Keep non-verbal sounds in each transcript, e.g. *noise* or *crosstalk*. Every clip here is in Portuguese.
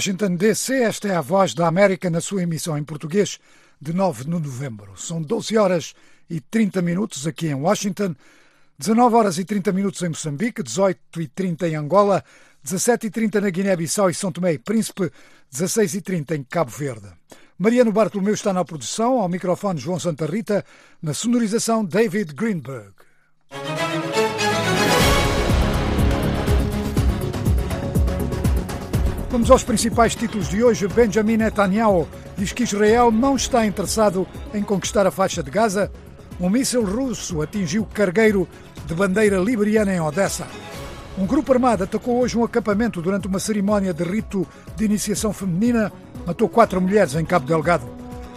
Washington DC, esta é a voz da América na sua emissão em português de 9 de novembro. São 12 horas e 30 minutos aqui em Washington, 19 horas e 30 minutos em Moçambique, 18 e 30 em Angola, 17 e 30 na Guiné-Bissau e São Tomé e Príncipe, 16 e 30 em Cabo Verde. Mariano Bartolomeu está na produção, ao microfone João Santa Rita, na sonorização David Greenberg. Vamos aos principais títulos de hoje. Benjamin Netanyahu diz que Israel não está interessado em conquistar a faixa de Gaza. Um míssil russo atingiu cargueiro de bandeira liberiana em Odessa. Um grupo armado atacou hoje um acampamento durante uma cerimónia de rito de iniciação feminina. Matou quatro mulheres em Cabo Delgado.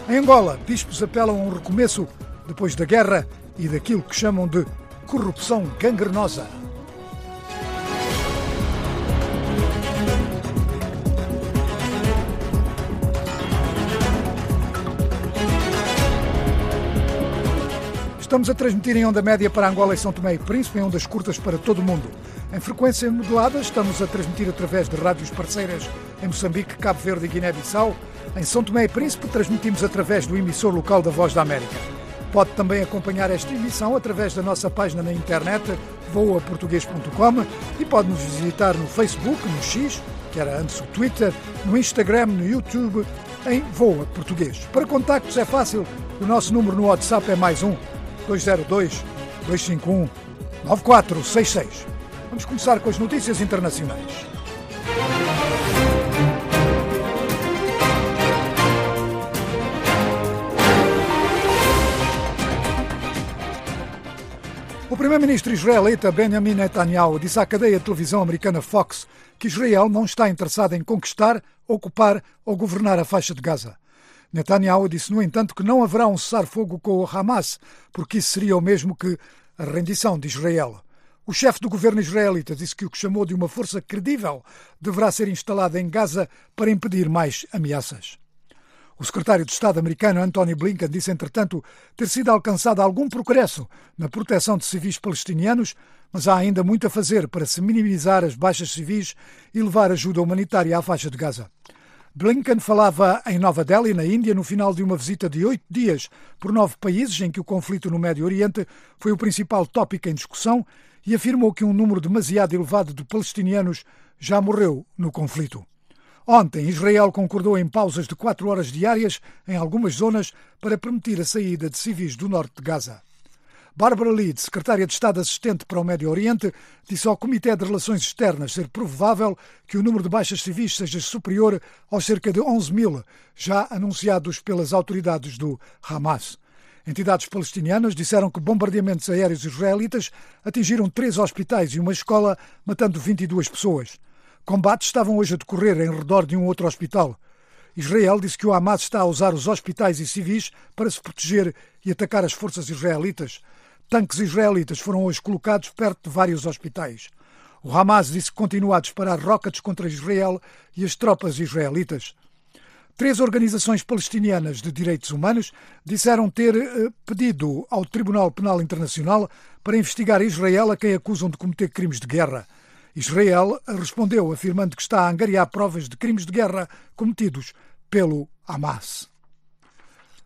Em Angola, bispos apelam a um recomeço depois da guerra e daquilo que chamam de corrupção gangrenosa. Estamos a transmitir em onda média para Angola e São Tomé e Príncipe, em ondas curtas para todo o mundo. Em frequência modulada, estamos a transmitir através de rádios parceiras em Moçambique, Cabo Verde e Guiné-Bissau. Em São Tomé e Príncipe, transmitimos através do emissor local da Voz da América. Pode também acompanhar esta emissão através da nossa página na internet, voaportuguês.com, e pode nos visitar no Facebook, no X, que era antes o Twitter, no Instagram, no YouTube, em Voa Português. Para contactos é fácil, o nosso número no WhatsApp é mais um 202 251 9466. Vamos começar com as notícias internacionais. O primeiro-ministro israelita Benjamin Netanyahu disse à cadeia de televisão americana Fox que Israel não está interessado em conquistar, ocupar ou governar a faixa de Gaza. Netanyahu disse, no entanto, que não haverá um cessar-fogo com o Hamas, porque isso seria o mesmo que a rendição de Israel. O chefe do governo israelita disse que o que chamou de uma força credível deverá ser instalada em Gaza para impedir mais ameaças. O secretário de Estado americano Anthony Blinken disse, entretanto, ter sido alcançado algum progresso na proteção de civis palestinianos, mas há ainda muito a fazer para se minimizar as baixas civis e levar ajuda humanitária à faixa de Gaza. Blinken falava em Nova Delhi, na Índia, no final de uma visita de oito dias por nove países em que o conflito no Médio Oriente foi o principal tópico em discussão e afirmou que um número demasiado elevado de palestinianos já morreu no conflito. Ontem, Israel concordou em pausas de quatro horas diárias em algumas zonas para permitir a saída de civis do norte de Gaza. Barbara Lead, secretária de Estado assistente para o Médio Oriente, disse ao Comitê de Relações Externas ser provável que o número de baixas civis seja superior aos cerca de 11 mil já anunciados pelas autoridades do Hamas. Entidades palestinianas disseram que bombardeamentos aéreos israelitas atingiram três hospitais e uma escola, matando 22 pessoas. Combates estavam hoje a decorrer em redor de um outro hospital. Israel disse que o Hamas está a usar os hospitais e civis para se proteger e atacar as forças israelitas. Tanques israelitas foram hoje colocados perto de vários hospitais. O Hamas disse que continua a disparar rockets contra Israel e as tropas israelitas. Três organizações palestinianas de direitos humanos disseram ter eh, pedido ao Tribunal Penal Internacional para investigar Israel a quem acusam de cometer crimes de guerra. Israel respondeu afirmando que está a angariar provas de crimes de guerra cometidos pelo Hamas.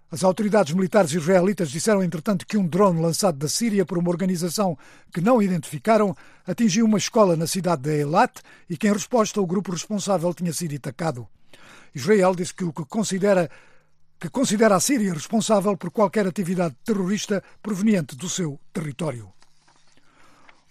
As autoridades militares israelitas disseram, entretanto, que um drone lançado da Síria por uma organização que não identificaram atingiu uma escola na cidade de Eilat e que, em resposta, o grupo responsável tinha sido atacado. Israel disse que o que considera que considera a Síria responsável por qualquer atividade terrorista proveniente do seu território.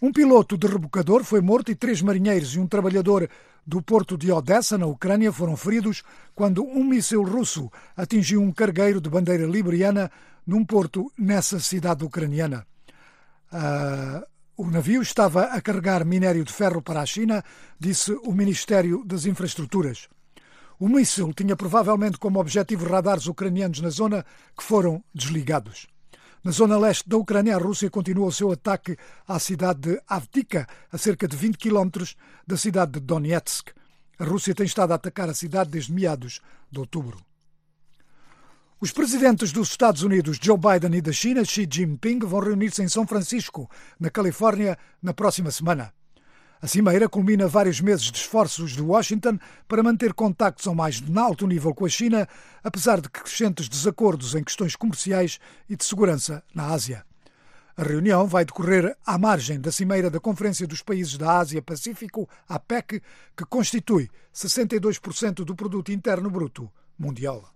Um piloto de rebocador foi morto e três marinheiros e um trabalhador do porto de Odessa, na Ucrânia, foram feridos quando um míssil russo atingiu um cargueiro de bandeira liberiana num porto nessa cidade ucraniana. Uh, o navio estava a carregar minério de ferro para a China, disse o Ministério das Infraestruturas. O míssil tinha provavelmente como objetivo radares ucranianos na zona que foram desligados. Na zona leste da Ucrânia, a Rússia continua o seu ataque à cidade de Avdika, a cerca de 20 quilómetros da cidade de Donetsk. A Rússia tem estado a atacar a cidade desde meados de outubro. Os presidentes dos Estados Unidos, Joe Biden, e da China, Xi Jinping, vão reunir-se em São Francisco, na Califórnia, na próxima semana. A cimeira culmina vários meses de esforços de Washington para manter contactos ao mais alto nível com a China, apesar de crescentes desacordos em questões comerciais e de segurança na Ásia. A reunião vai decorrer à margem da cimeira da Conferência dos Países da Ásia-Pacífico, APEC, que constitui 62% do produto interno bruto mundial.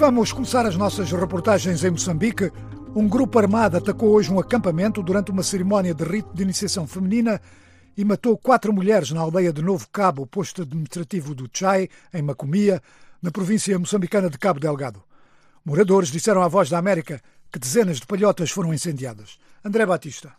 Vamos começar as nossas reportagens em Moçambique. Um grupo armado atacou hoje um acampamento durante uma cerimónia de rito de iniciação feminina e matou quatro mulheres na aldeia de Novo Cabo, posto administrativo do Chai, em Macomia, na província moçambicana de Cabo Delgado. Moradores disseram à Voz da América que dezenas de palhotas foram incendiadas. André Batista.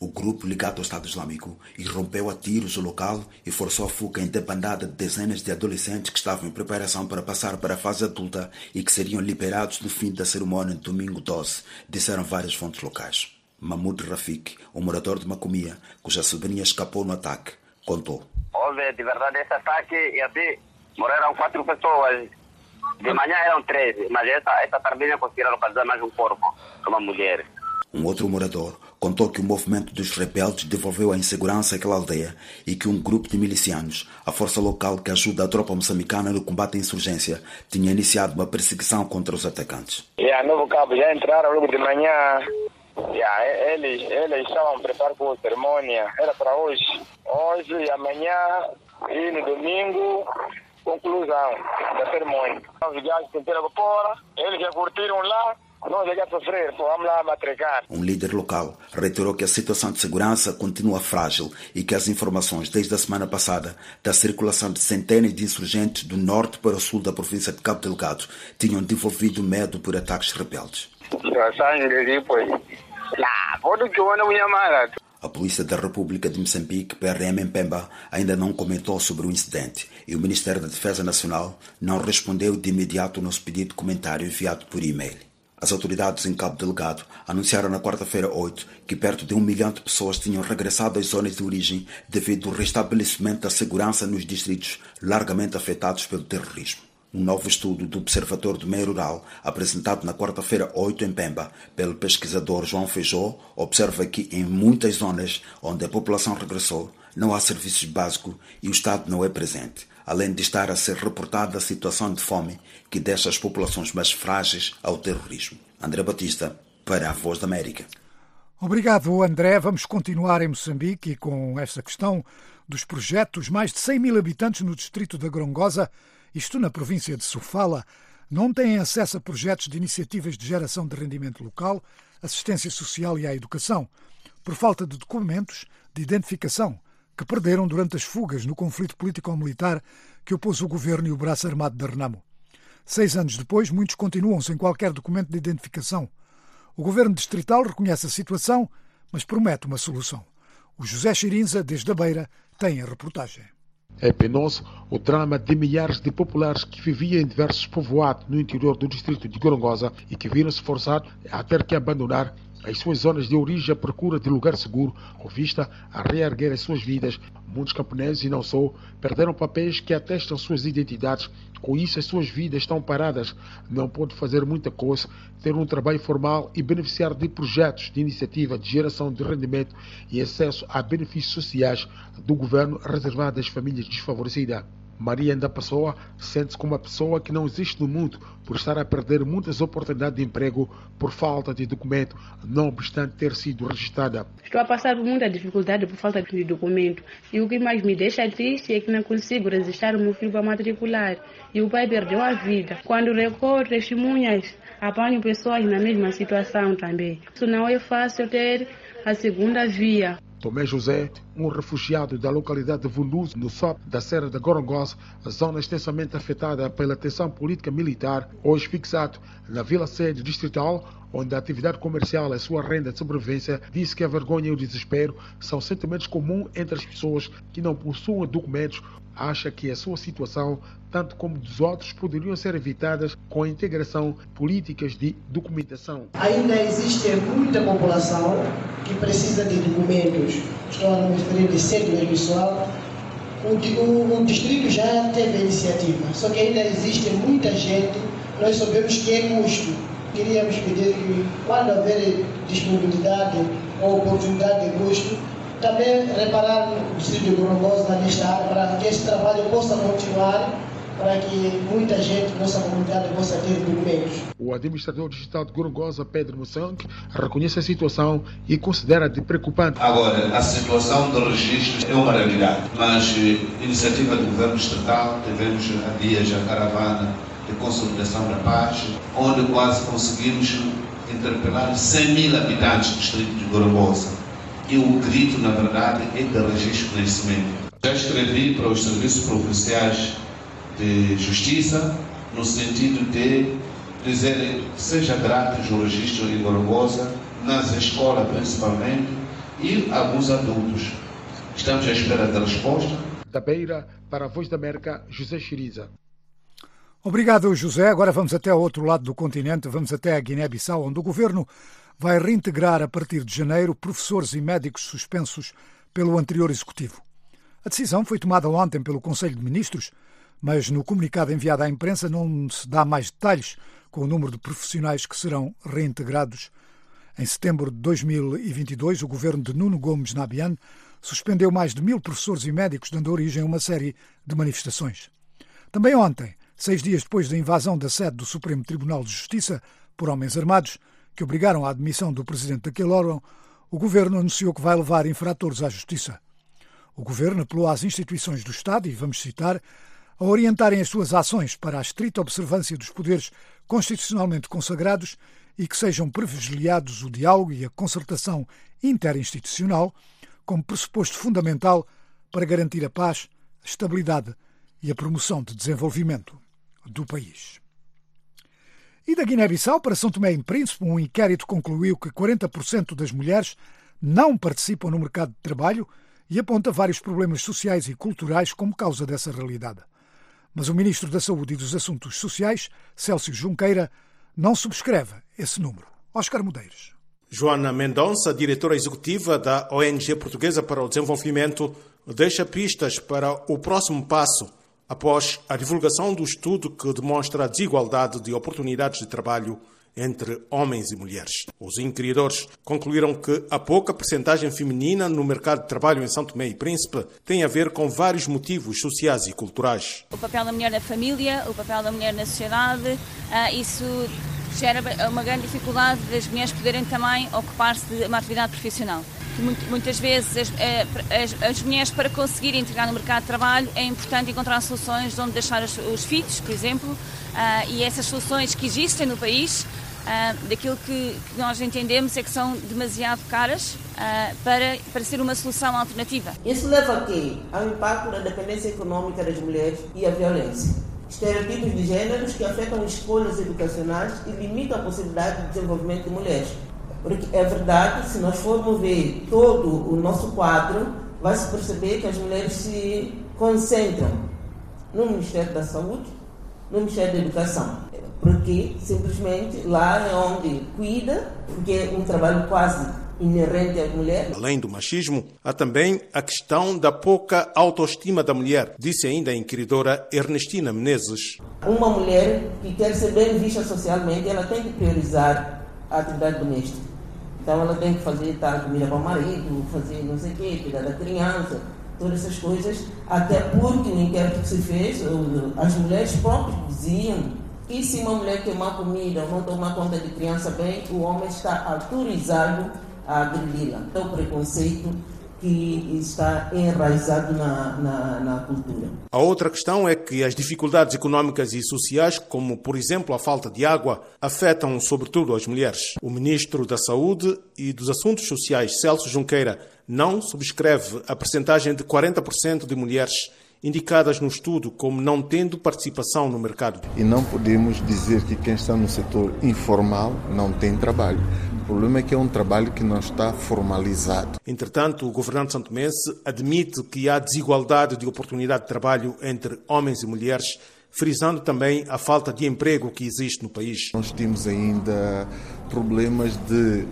O grupo ligado ao Estado Islâmico irrompeu a tiros o local e forçou a fuga em debandada de dezenas de adolescentes que estavam em preparação para passar para a fase adulta e que seriam liberados no fim da cerimônia de domingo 12, disseram várias fontes locais. Mahmoud Rafik, um morador de Macomia, cuja sobrinha escapou no ataque, contou. Houve de verdade esse ataque e até morreram quatro pessoas. De manhã eram três, mas essa, essa tardinha conseguiram localizar mais um corpo, uma mulher. Um outro morador contou que o movimento dos rebeldes devolveu a insegurança àquela aldeia e que um grupo de milicianos, a força local que ajuda a tropa moçambicana no combate à insurgência, tinha iniciado uma perseguição contra os atacantes. E a Novo Cabo já entraram logo de manhã. Yeah, eles, eles estavam para a cerimônia. Era para hoje. Hoje e amanhã e no domingo conclusão da cerimônia. Os viagens sentiram fora, eles já curtiram lá, nós já sofrer, pô, vamos lá matricar. Um líder local reiterou que a situação de segurança continua frágil e que as informações desde a semana passada da circulação de centenas de insurgentes do norte para o sul da província de Cabo Delgado tinham devolvido medo por ataques rebeldes. A Polícia da República de Moçambique, PRM em Pemba, ainda não comentou sobre o incidente e o Ministério da Defesa Nacional não respondeu de imediato ao nosso pedido de comentário enviado por e-mail. As autoridades em Cabo Delgado anunciaram na quarta-feira 8 que perto de um milhão de pessoas tinham regressado às zonas de origem devido ao restabelecimento da segurança nos distritos largamente afetados pelo terrorismo. Um novo estudo do Observatório do Meio Rural, apresentado na quarta-feira 8 em Pemba pelo pesquisador João Feijó, observa que em muitas zonas onde a população regressou, não há serviços básicos e o Estado não é presente, além de estar a ser reportada a situação de fome que deixa as populações mais frágeis ao terrorismo. André Batista, para a Voz da América. Obrigado, André. Vamos continuar em Moçambique e com esta questão dos projetos. Mais de 100 mil habitantes no distrito da Grongosa isto na província de Sofala, não têm acesso a projetos de iniciativas de geração de rendimento local, assistência social e à educação, por falta de documentos de identificação que perderam durante as fugas no conflito político-militar que opôs o governo e o braço armado de Renamo. Seis anos depois, muitos continuam sem qualquer documento de identificação. O governo distrital reconhece a situação, mas promete uma solução. O José Chirinza, desde a Beira, tem a reportagem. É penoso o drama de milhares de populares que viviam em diversos povoados no interior do distrito de Gorongosa e que viram-se forçados a ter que abandonar as suas zonas de origem à procura de lugar seguro, com vista a reerguer as suas vidas. Muitos camponeses, e não só, perderam papéis que atestam suas identidades. Com isso, as suas vidas estão paradas. Não pode fazer muita coisa, ter um trabalho formal e beneficiar de projetos de iniciativa de geração de rendimento e acesso a benefícios sociais do governo reservado às famílias desfavorecidas. Maria da Pessoa sente-se como uma pessoa que não existe no mundo por estar a perder muitas oportunidades de emprego por falta de documento, não obstante ter sido registrada. Estou a passar muita dificuldade por falta de documento e o que mais me deixa triste é que não consigo registrar o meu filho para matricular e o pai perdeu a vida. Quando recorro testemunhas, apanho pessoas na mesma situação também. Isso não é fácil ter a segunda via. Tomé José, um refugiado da localidade de Vunduzo, no SOP da Serra da Gorongos, zona extensamente afetada pela tensão política militar, hoje fixado na Vila Sede Distrital, onde a atividade comercial é sua renda de sobrevivência, disse que a vergonha e o desespero são sentimentos comuns entre as pessoas que não possuem documentos. Acha que a sua situação, tanto como dos outros, poderiam ser evitadas com a integração políticas de documentação. Ainda existe muita população que precisa de documentos. Estou a me referir de cédula pessoal, o, o, distrito já teve a iniciativa, só que ainda existe muita gente, nós sabemos que é custo. Queríamos pedir que, quando haver disponibilidade ou oportunidade de custo, também reparar o distrito de Gorongosa nesta área para que esse trabalho possa continuar para que muita gente, nossa comunidade, possa ter documentos. O administrador digital de Gorongosa, Pedro Moção, reconhece a situação e considera de preocupante. Agora, a situação do registro é uma realidade, mas eh, iniciativa do governo estatal, tivemos há dias a caravana de consolidação da paz, onde quase conseguimos interpelar 100 mil habitantes do distrito de Gorongosa. E o grito, na verdade, é de registro de nascimento. Já escrevi para os serviços provinciais de justiça, no sentido de dizer seja grátis o registro em Gorogosa, nas escolas principalmente, e alguns adultos. Estamos à espera da resposta. Da Beira, para a Voz da América, José Chiriza. Obrigado, José. Agora vamos até ao outro lado do continente, vamos até a Guiné-Bissau, onde o governo vai reintegrar a partir de janeiro professores e médicos suspensos pelo anterior executivo. A decisão foi tomada ontem pelo Conselho de Ministros mas no comunicado enviado à imprensa não se dá mais detalhes com o número de profissionais que serão reintegrados. Em setembro de 2022, o governo de Nuno Gomes Nabian suspendeu mais de mil professores e médicos, dando origem a uma série de manifestações. Também ontem, seis dias depois da invasão da sede do Supremo Tribunal de Justiça por homens armados, que obrigaram à admissão do presidente daquele órgão, o governo anunciou que vai levar infratores à justiça. O governo apelou às instituições do Estado, e vamos citar, a orientarem as suas ações para a estrita observância dos poderes constitucionalmente consagrados e que sejam privilegiados o diálogo e a concertação interinstitucional como pressuposto fundamental para garantir a paz, a estabilidade e a promoção de desenvolvimento do país. E da Guiné-Bissau para São Tomé e Príncipe, um inquérito concluiu que 40% das mulheres não participam no mercado de trabalho e aponta vários problemas sociais e culturais como causa dessa realidade. Mas o Ministro da Saúde e dos Assuntos Sociais, Célcio Junqueira, não subscreve esse número. Oscar Mudeiros. Joana Mendonça, diretora executiva da ONG Portuguesa para o Desenvolvimento, deixa pistas para o próximo passo após a divulgação do estudo que demonstra a desigualdade de oportunidades de trabalho entre homens e mulheres. Os inquiridores concluíram que a pouca percentagem feminina no mercado de trabalho em São Tomé e Príncipe tem a ver com vários motivos sociais e culturais. O papel da mulher na família, o papel da mulher na sociedade, ah, isso gera uma grande dificuldade das mulheres poderem também ocupar-se de uma atividade profissional. Muitas vezes as, eh, as, as, mulheres para conseguirem integrar no mercado de trabalho é importante encontrar soluções de onde deixar os, os filhos, por exemplo, uh, e essas soluções que existem no país Uh, daquilo que, que, nós entendemos é que são demasiado caras uh, para, para ser uma solução alternativa. Isso leva a quê? Ao impacto da dependência econômica das mulheres e à violência. Estereotipos de gêneros que afetam escolhas educacionais e limitam a possibilidade de desenvolvimento de mulheres. Porque é verdade, se nós formos ver todo o nosso quadro, vai se perceber que as mulheres se concentram no Ministério da Saúde, no Ministério da Educação porque simplesmente lá é onde cuida, porque é um trabalho quase inerente à mulher. Além do machismo, há também a questão da pouca autoestima da mulher, disse ainda a inquiridora Ernestina Menezes. Uma mulher que quer ser bem vista socialmente, ela tem que priorizar a atividade doméstica. Então ela tem que fazer tal comida para o marido, fazer não sei o quê, cuidar da criança, todas essas coisas, até porque o inquérito que se fez, as mulheres próprias diziam e se uma mulher queimar comida ou não tomar conta de criança bem, o homem está autorizado a agredi-la. É o preconceito que está enraizado na, na, na, cultura. A outra questão é que as dificuldades econômicas e sociais, como por exemplo a falta de água, afetam sobretudo as mulheres. O ministro da Saúde e dos Assuntos Sociais, Celso Junqueira, não subscreve a percentagem de 40% de mulheres indicadas no estudo como não tendo participação no mercado. E não podemos dizer que quem está no setor informal não tem trabalho. O problema é que é um trabalho que não está formalizado. Entretanto, o governante santomense admite que há desigualdade de oportunidade de trabalho entre homens e mulheres, frisando também a falta de emprego que existe no país. Nós temos ainda problemas de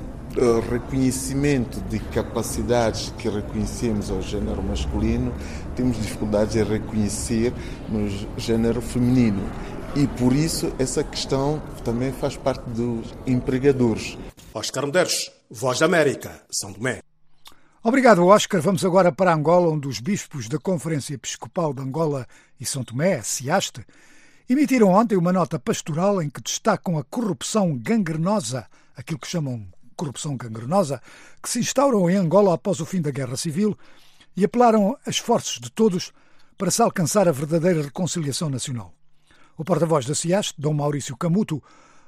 reconhecimento de capacidades que reconhecemos ao género masculino, temos dificuldades em reconhecer no género feminino. E por isso essa questão também faz parte dos empregadores. Oscar Medeiros, Voz da América, São Tomé. Obrigado, Oscar. Vamos agora para Angola, onde os bispos da Conferência Episcopal de Angola e São Tomé, SIASTE, emitiram ontem uma nota pastoral em que destacam a corrupção gangrenosa, aquilo que chamam corrupção gangrenosa, que se instaurou em Angola após o fim da Guerra Civil e apelaram a esforços de todos para se alcançar a verdadeira reconciliação nacional. O porta-voz da SIASTE, Dom Maurício Camuto,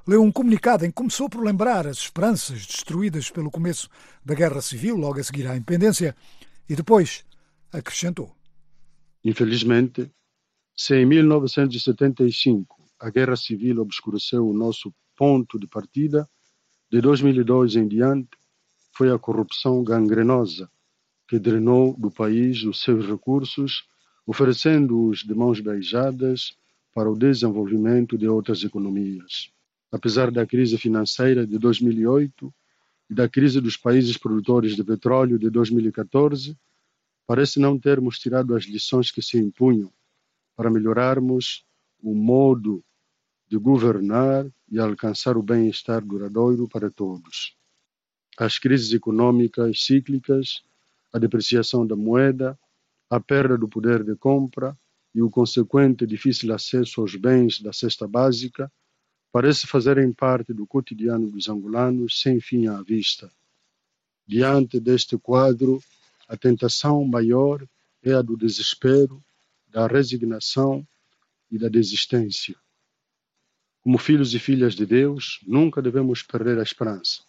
leu um comunicado em que começou por lembrar as esperanças destruídas pelo começo da Guerra Civil, logo a seguir à independência, e depois acrescentou. Infelizmente, se em 1975 a Guerra Civil obscureceu o nosso ponto de partida, de 2002 em diante foi a corrupção gangrenosa que drenou do país os seus recursos, oferecendo-os de mãos beijadas para o desenvolvimento de outras economias apesar da crise financeira de 2008 e da crise dos países produtores de petróleo de 2014, parece não termos tirado as lições que se impunham para melhorarmos o modo de governar e alcançar o bem-estar duradouro para todos. As crises econômicas cíclicas, a depreciação da moeda, a perda do poder de compra e o consequente difícil acesso aos bens da cesta básica parece fazerem parte do cotidiano dos angolanos sem fim à vista. Diante deste quadro, a tentação maior é a do desespero, da resignação e da desistência. Como filhos e filhas de Deus, nunca devemos perder a esperança.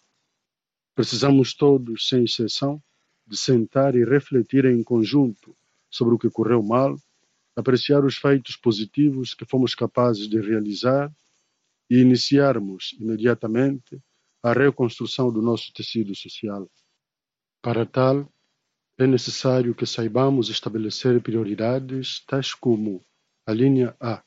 Precisamos todos, sem exceção, de sentar e refletir em conjunto sobre o que correu mal, apreciar os feitos positivos que fomos capazes de realizar e iniciarmos imediatamente a reconstrução do nosso tecido social. Para tal, é necessário que saibamos estabelecer prioridades tais como a linha A,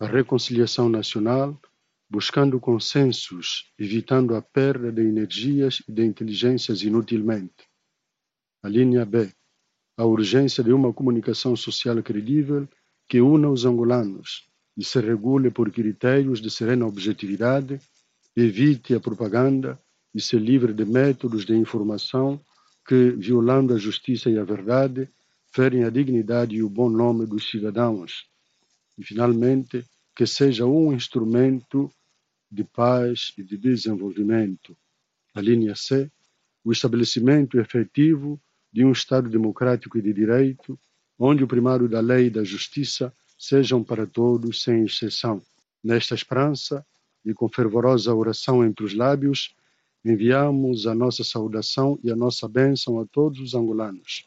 a reconciliação nacional, buscando consensos, evitando a perda de energias e de inteligências inutilmente. A linha B, a urgência de uma comunicação social credível que una os angolanos, e se regule por critérios de serena objetividade, evite a propaganda e se livre de métodos de informação que, violando a justiça e a verdade, ferem a dignidade e o bom nome dos cidadãos. E, finalmente, que seja um instrumento de paz e de desenvolvimento. A linha C, o estabelecimento efetivo de um Estado democrático e de direito, onde o primário da lei e da justiça sejam para todos, sem exceção. Nesta esperança e com fervorosa oração entre os lábios, enviamos a nossa saudação e a nossa bênção a todos os angolanos.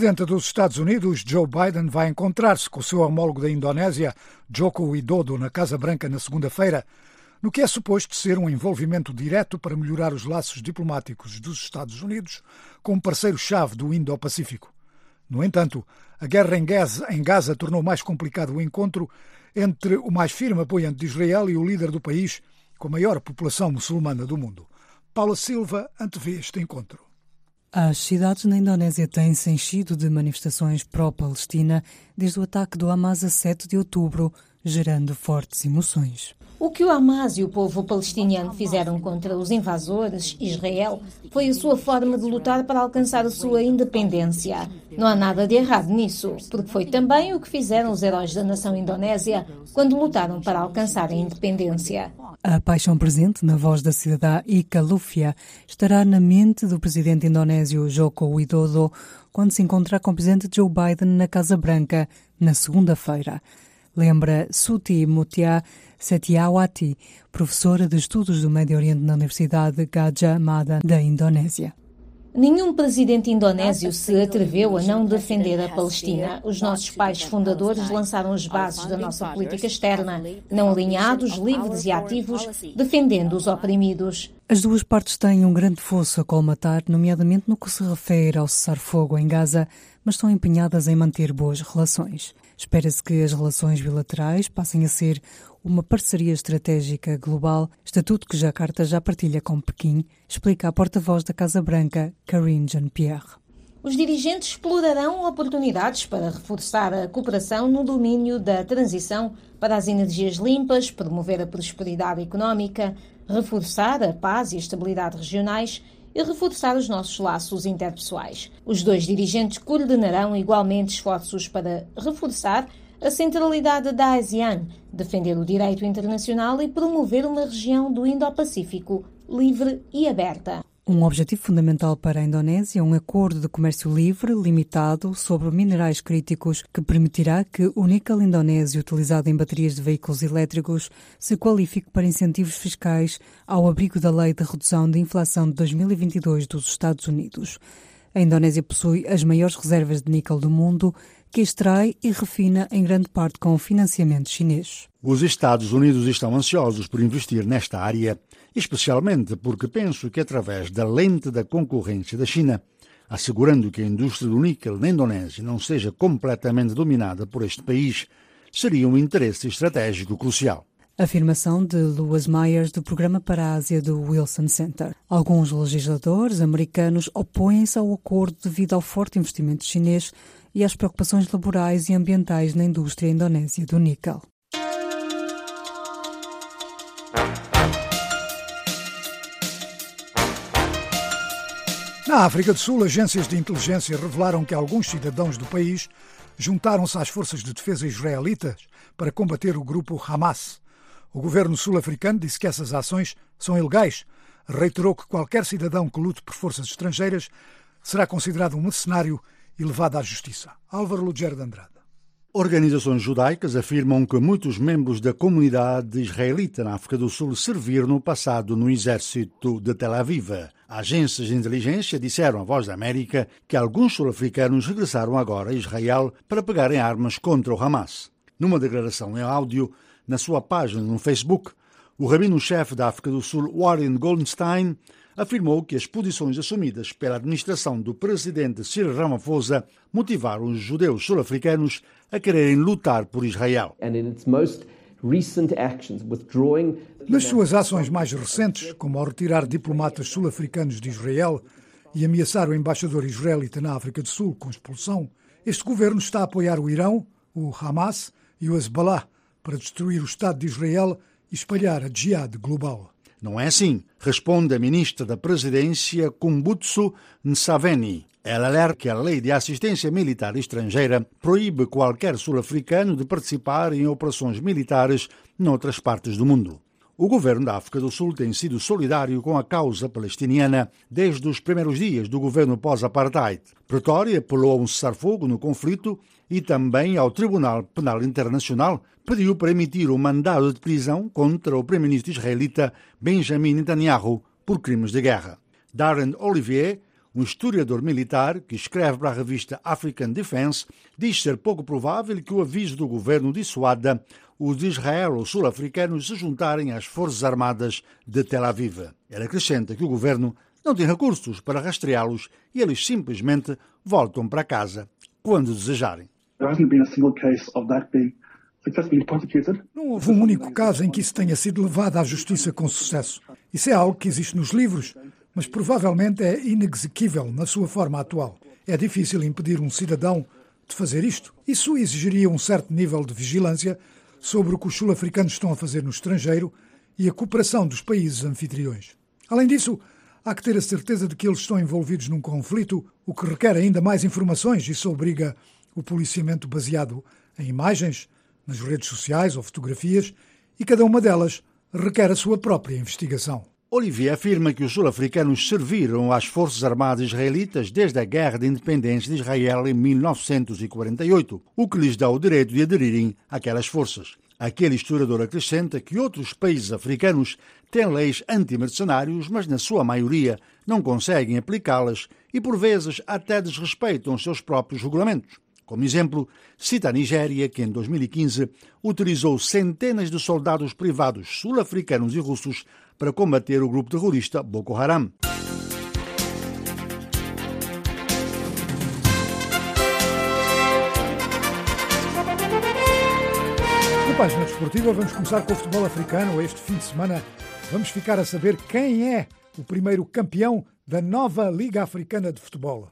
Presidente dos Estados Unidos, Joe Biden, vai encontrar-se com o seu homólogo da Indonésia, Joko Widodo, na Casa Branca na segunda-feira, no que é suposto ser um envolvimento direto para melhorar os laços diplomáticos dos Estados Unidos com um parceiro-chave do Indo-Pacífico. No entanto, a guerra em Gaza, em Gaza tornou mais complicado o encontro entre o mais firme apoiante de Israel e o líder do país com a maior população muçulmana do mundo. Paula Silva antevê este encontro. As cidades na Indonésia têm se enchido de manifestações pró-Palestina desde o ataque do Hamas a 7 de outubro, gerando fortes emoções. O que o Hamas e o povo palestiniano fizeram contra os invasores, Israel, foi a sua forma de lutar para alcançar a sua independência. Não há nada de errado nisso, porque foi também o que fizeram os heróis da nação indonésia quando lutaram para alcançar a independência. A paixão presente na voz da cidadã Ika Lufia estará na mente do presidente indonésio Joko Widodo quando se encontrar com o presidente Joe Biden na Casa Branca na segunda-feira. Lembra Suti Mutia Setiawati, professora de Estudos do Médio Oriente na Universidade Gajah Mada da Indonésia. Nenhum presidente indonésio se atreveu a não defender a Palestina. Os nossos pais fundadores lançaram as bases da nossa política externa, não alinhados, livres e ativos, defendendo os oprimidos. As duas partes têm um grande fosso a colmatar, nomeadamente no que se refere ao cessar-fogo em Gaza, mas estão empenhadas em manter boas relações. Espera-se que as relações bilaterais passem a ser uma parceria estratégica global, estatuto que Jakarta já partilha com Pequim, explica a porta-voz da Casa Branca, Karine Jean-Pierre. Os dirigentes explorarão oportunidades para reforçar a cooperação no domínio da transição para as energias limpas, promover a prosperidade económica, reforçar a paz e a estabilidade regionais e reforçar os nossos laços interpessoais. Os dois dirigentes coordenarão igualmente esforços para reforçar a centralidade da ASEAN, defender o direito internacional e promover uma região do Indo-Pacífico livre e aberta. Um objetivo fundamental para a Indonésia é um acordo de comércio livre, limitado, sobre minerais críticos, que permitirá que o níquel indonésio utilizado em baterias de veículos elétricos se qualifique para incentivos fiscais ao abrigo da Lei de Redução de Inflação de 2022 dos Estados Unidos. A Indonésia possui as maiores reservas de níquel do mundo, que extrai e refina em grande parte com o financiamento chinês. Os Estados Unidos estão ansiosos por investir nesta área, especialmente porque penso que através da lente da concorrência da China, assegurando que a indústria do níquel na Indonésia não seja completamente dominada por este país, seria um interesse estratégico crucial. Afirmação de Louis Myers do Programa para a Ásia do Wilson Center. Alguns legisladores americanos opõem-se ao acordo devido ao forte investimento chinês e às preocupações laborais e ambientais na indústria indonésia do níquel. Na África do Sul, agências de inteligência revelaram que alguns cidadãos do país juntaram-se às forças de defesa israelitas para combater o grupo Hamas. O governo sul-africano disse que essas ações são ilegais. Reiterou que qualquer cidadão que lute por forças estrangeiras será considerado um mercenário e levado à justiça. Álvaro Lugero de Andrade. Organizações judaicas afirmam que muitos membros da comunidade israelita na África do Sul serviram no passado no exército de Tel Aviv. Agências de inteligência disseram à Voz da América que alguns sul-africanos regressaram agora a Israel para pegarem armas contra o Hamas. Numa declaração em áudio, na sua página no Facebook, o rabino-chefe da África do Sul, Warren Goldstein, afirmou que as posições assumidas pela administração do presidente Cyril Ramaphosa motivaram os judeus sul-africanos a quererem lutar por Israel. Nas suas ações mais recentes, como ao retirar diplomatas sul-africanos de Israel e ameaçar o embaixador israelita na África do Sul com expulsão, este governo está a apoiar o Irão, o Hamas e o Hezbollah para destruir o Estado de Israel e espalhar a jihad global. Não é assim, responde a ministra da Presidência Kumbutsu Nsaveni. Ela alerta que a lei de assistência militar estrangeira proíbe qualquer sul-africano de participar em operações militares noutras partes do mundo. O governo da África do Sul tem sido solidário com a causa palestiniana desde os primeiros dias do governo pós-apartheid. Pretória apelou a um cessar-fogo no conflito e também ao Tribunal Penal Internacional pediu para emitir um mandado de prisão contra o primeiro-ministro israelita Benjamin Netanyahu por crimes de guerra. Darren Olivier, um historiador militar que escreve para a revista African Defense, diz ser pouco provável que o aviso do governo dissuada os israelo-sul-africanos se juntarem às Forças Armadas de Tel Aviv. Ele acrescenta que o governo não tem recursos para rastreá-los e eles simplesmente voltam para casa quando desejarem. Não houve um único caso em que isso tenha sido levado à justiça com sucesso. Isso é algo que existe nos livros, mas provavelmente é inexequível na sua forma atual. É difícil impedir um cidadão de fazer isto. Isso exigiria um certo nível de vigilância sobre o que os sul-africanos estão a fazer no estrangeiro e a cooperação dos países anfitriões. Além disso, há que ter a certeza de que eles estão envolvidos num conflito, o que requer ainda mais informações e isso obriga o policiamento baseado em imagens, nas redes sociais ou fotografias, e cada uma delas requer a sua própria investigação. Olivier afirma que os sul-africanos serviram às Forças Armadas Israelitas desde a Guerra de Independência de Israel em 1948, o que lhes dá o direito de aderirem àquelas forças. Aquele historiador acrescenta que outros países africanos têm leis anti-mercenários, mas na sua maioria não conseguem aplicá-las e por vezes até desrespeitam os seus próprios regulamentos. Como exemplo, cita a Nigéria, que em 2015 utilizou centenas de soldados privados sul-africanos e russos para combater o grupo terrorista Boko Haram. Na página desportiva, vamos começar com o futebol africano. Este fim de semana, vamos ficar a saber quem é o primeiro campeão da nova Liga Africana de Futebol.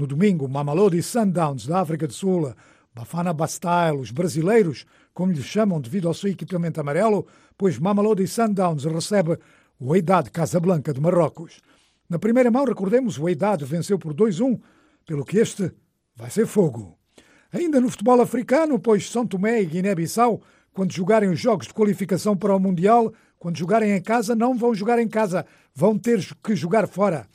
No domingo, Mamelodi Sundowns da África do Sul, Bafana Bastille, os brasileiros, como lhes chamam devido ao seu equipamento amarelo, pois Mamelodi Sundowns recebe o Eidad Casablanca de Marrocos. Na primeira mão, recordemos, o Eidad venceu por 2-1, pelo que este vai ser fogo. Ainda no futebol africano, pois São Tomé e Guiné-Bissau, quando jogarem os jogos de qualificação para o Mundial, quando jogarem em casa, não vão jogar em casa, vão ter que jogar fora.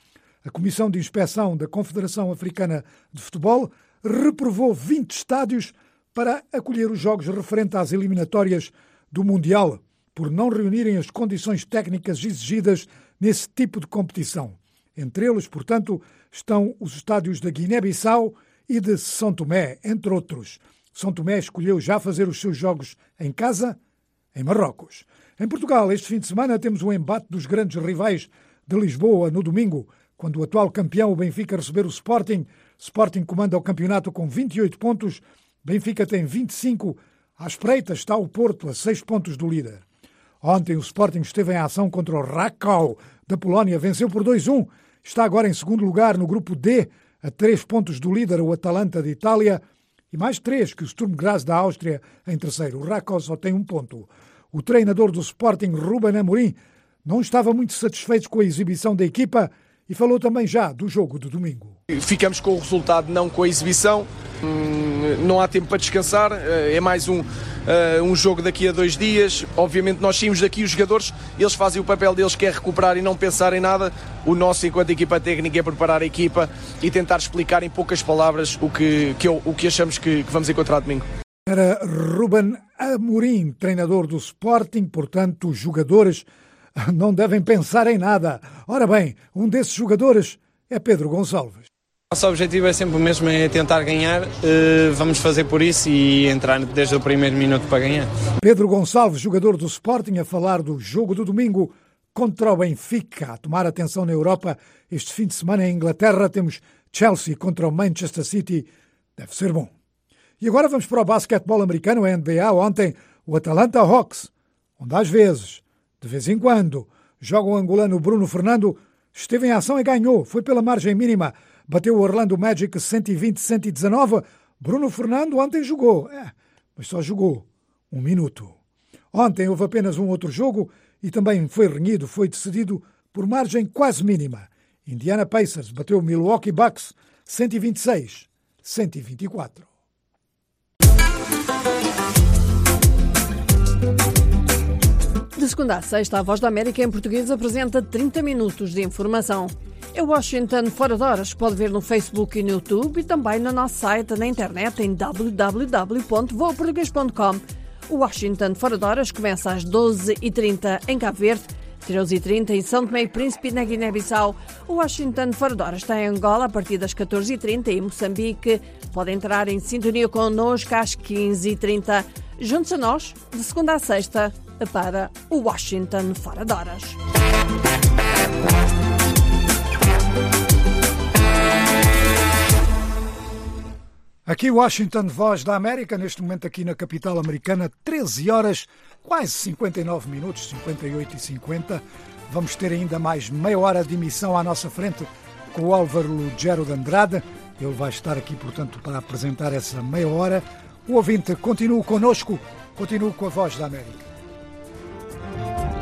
A Comissão de Inspeção da Confederação Africana de Futebol reprovou 20 estádios para acolher os jogos referentes às eliminatórias do Mundial, por não reunirem as condições técnicas exigidas nesse tipo de competição. Entre eles, portanto, estão os estádios da Guiné-Bissau e de São Tomé, entre outros. São Tomé escolheu já fazer os seus jogos em casa, em Marrocos. Em Portugal, este fim de semana, temos o embate dos grandes rivais de Lisboa no domingo quando o atual campeão, o Benfica, receber o Sporting. Sporting comanda o campeonato com 28 pontos, Benfica tem 25. À espreita está o Porto, a 6 pontos do líder. Ontem o Sporting esteve em ação contra o Rakow da Polónia, venceu por 2-1. Está agora em segundo lugar no grupo D, a 3 pontos do líder, o Atalanta de Itália, e mais 3 que o Sturm Graz da Áustria em terceiro. O Rakow só tem um ponto. O treinador do Sporting, Ruben Amorim, não estava muito satisfeito com a exibição da equipa e falou também já do jogo de domingo. Ficamos com o resultado, não com a exibição. Hum, não há tempo para descansar. Eh, é mais um, eh, um jogo daqui a dois dias. Obviamente, nós saímos daqui, os jogadores, eles fazem o papel deles, que é recuperar e não pensar em nada. O nosso, enquanto equipa técnica, é preparar a equipa e tentar explicar em poucas palavras o que, que, o que achamos que, que vamos encontrar domingo. Era Ruben Amorim, treinador do Sporting, portanto, os jogadores *laughs* não devem pensar em nada. Ora bem, um desses jogadores é Pedro Gonçalves. Nosso objetivo é sempre o mesmo, é tentar ganhar. Eh, vamos fazer por isso e entrar desde o primeiro minuto para ganhar. Pedro Gonçalves, jogador do Sporting, a falar do jogo do domingo contra o Benfica. A tomar atenção na Europa, este fim de semana em Inglaterra temos Chelsea contra o Manchester City. Deve ser bom. E agora vamos para o basquetebol americano, a NBA. Ontem, o Atlanta Hawks, onde às vezes de vez em quando, joga o angolano Bruno Fernando, esteve em ação e ganhou. Foi pela margem mínima. Bateu o Orlando Magic 120-119. Bruno Fernando ontem jogou, é, mas só jogou um minuto. Ontem houve apenas um outro jogo e também foi renhido, foi decidido por margem quase mínima. Indiana Pacers bateu Milwaukee Bucks 126-124. De segunda a sexta, a Voz da América em português apresenta 30 minutos de informação. É Washington Fora de Horas. Pode ver no Facebook e no YouTube e também no nosso site na internet em www.voaportuguês.com. O Washington Fora de Horas começa às 12h30 em Cabo Verde, 13h30 em São Tomé e Príncipe na Guiné-Bissau. O Washington Fora de Horas está em Angola a partir das 14h30 e em Moçambique. Pode entrar em sintonia connosco às 15h30. Juntos a nós, de segunda a sexta, para o Washington fora de horas. Aqui Washington, voz da América, neste momento aqui na capital americana, 13 horas, quase 59 minutos, 58 e 50. Vamos ter ainda mais meia hora de emissão à nossa frente com o Álvaro Lugero de Andrade. Ele vai estar aqui, portanto, para apresentar essa meia hora. O ouvinte continua conosco, continua com a voz da América. Bye.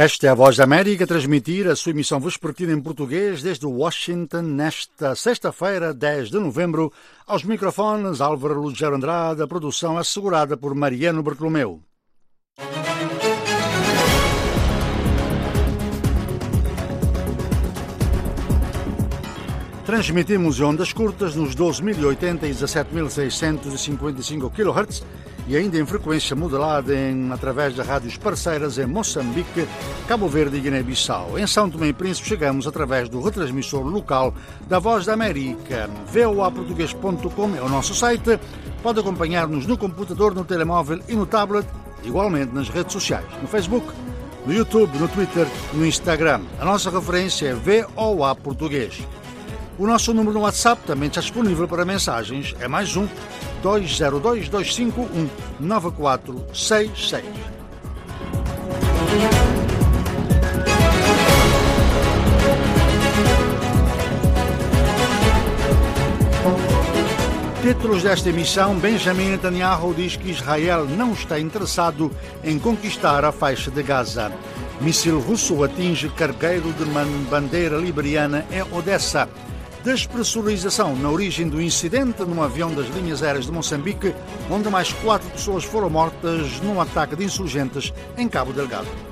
Esta é a Voz da América transmitir a sua emissão vespertina em português desde Washington nesta sexta-feira, 10 de novembro. Aos microfones, Álvaro Lugero Andrade, a produção assegurada por Mariano Bartolomeu. Transmitimos ondas curtas nos 12.080 e 17.655 kHz e ainda em frequência modulada em, através de rádios parceiras em Moçambique, Cabo Verde e Guiné-Bissau. Em São Tomé e Príncipe chegamos através do retransmissor local da Voz da América. voaportuguês.com é o nosso site. Pode acompanhar-nos no computador, no telemóvel e no tablet, igualmente nas redes sociais, no Facebook, no YouTube, no Twitter no Instagram. A nossa referência é VOA Português. O nosso número no WhatsApp também está disponível para mensagens. É mais um 202 251 9466. Títulos desta emissão: Benjamin Netanyahu diz que Israel não está interessado em conquistar a faixa de Gaza. Míssil russo atinge cargueiro de bandeira liberiana em Odessa despressurização na origem do incidente num avião das linhas aéreas de Moçambique, onde mais quatro pessoas foram mortas num ataque de insurgentes em Cabo Delgado.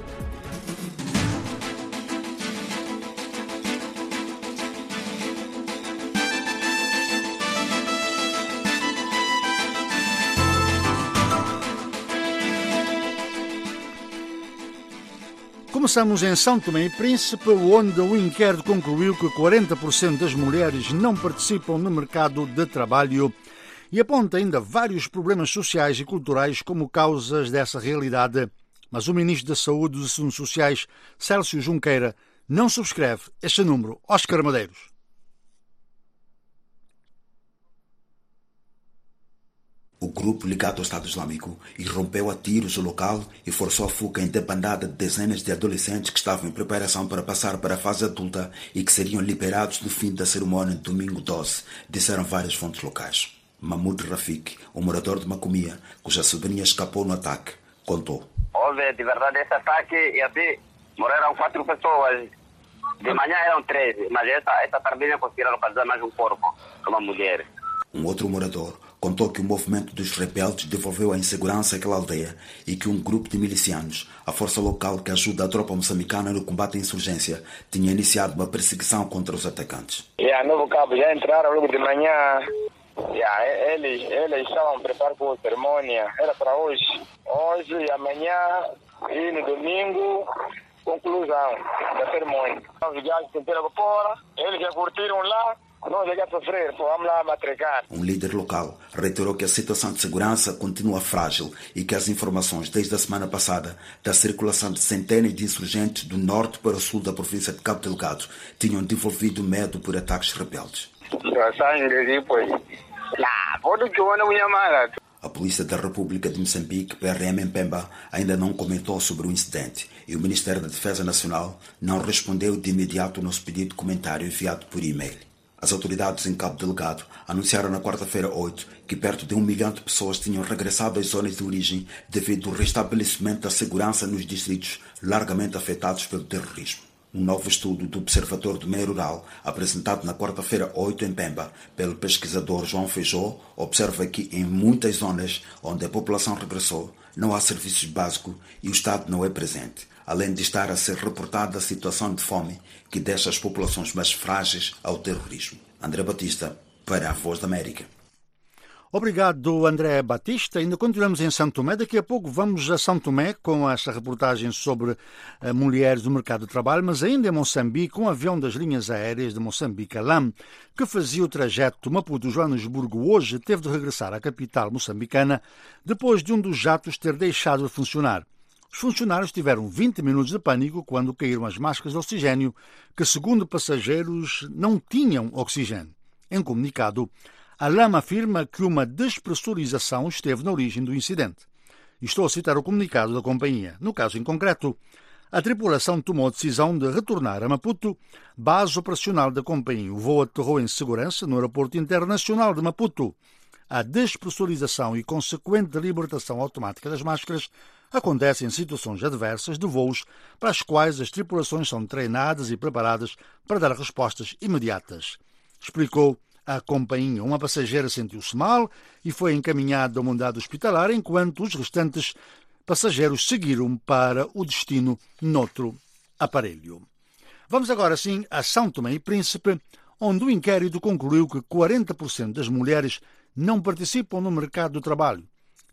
Começamos em São Tomé e Príncipe, onde o inquérito concluiu que 40% das mulheres não participam no mercado de trabalho e aponta ainda vários problemas sociais e culturais como causas dessa realidade. Mas o Ministro da Saúde e dos Assuntos Sociais, Célcio Junqueira, não subscreve este número. Oscar Madeiros. O grupo ligado ao Estado Islâmico irrompeu a tiros o local e forçou a fuga em debandada de dezenas de adolescentes que estavam em preparação para passar para a fase adulta e que seriam liberados no fim da cerimônia de domingo 12, disseram várias fontes locais. Mahmoud Rafik, um morador de Macomia, cuja sobrinha escapou no ataque, contou. Houve de verdade esse ataque e assim morreram quatro pessoas. De manhã eram treze, mas essa, essa tardinha conseguiram localizar mais um corpo, uma mulher. Um outro morador contou que o movimento dos rebeldes devolveu a insegurança àquela aldeia e que um grupo de milicianos, a força local que ajuda a tropa moçambicana no combate à insurgência, tinha iniciado uma perseguição contra os atacantes. Yeah, Novo Cabo já entraram logo de manhã. Yeah, eles, eles estavam preparados para a cerimônia. Era para hoje. Hoje e amanhã e no domingo conclusão da cerimônia. Os viagens se para fora, eles já curtiram lá, sofrer, vamos lá matricar. Um líder local reiterou que a situação de segurança continua frágil e que as informações desde a semana passada da circulação de centenas de insurgentes do norte para o sul da província de Cabo Delgado tinham desenvolvido medo por ataques rebeldes. A Polícia da República de Moçambique, PRM em Pemba, ainda não comentou sobre o incidente e o Ministério da Defesa Nacional não respondeu de imediato ao nosso pedido de comentário enviado por e-mail. As autoridades em Cabo Delgado anunciaram na quarta-feira 8 que perto de um milhão de pessoas tinham regressado às zonas de origem devido ao restabelecimento da segurança nos distritos largamente afetados pelo terrorismo. Um novo estudo do Observador do Meio Rural, apresentado na quarta-feira 8 em Pemba pelo pesquisador João Feijó, observa que em muitas zonas onde a população regressou, não há serviços básicos e o Estado não é presente, além de estar a ser reportada a situação de fome que deixa as populações mais frágeis ao terrorismo. André Batista, para a Voz da América. Obrigado, André Batista. Ainda continuamos em São Tomé. Daqui a pouco vamos a São Tomé com esta reportagem sobre uh, mulheres no mercado de trabalho, mas ainda em Moçambique, um avião das linhas aéreas de Moçambique, LAM, que fazia o trajeto Maputo-Joanesburgo, hoje teve de regressar à capital moçambicana depois de um dos jatos ter deixado de funcionar. Os funcionários tiveram 20 minutos de pânico quando caíram as máscaras de oxigênio, que, segundo passageiros, não tinham oxigênio. Em comunicado, a LAM afirma que uma despressurização esteve na origem do incidente. Estou a citar o comunicado da companhia. No caso em concreto, a tripulação tomou a decisão de retornar a Maputo, base operacional da companhia. O voo aterrou em segurança no Aeroporto Internacional de Maputo. A despressurização e consequente libertação automática das máscaras acontece em situações adversas de voos para as quais as tripulações são treinadas e preparadas para dar respostas imediatas. Explicou a companhia. Uma passageira sentiu-se mal e foi encaminhada a uma unidade hospitalar, enquanto os restantes passageiros seguiram para o destino noutro aparelho. Vamos agora sim a São Tomé e Príncipe, onde o inquérito concluiu que 40% das mulheres não participam no mercado do trabalho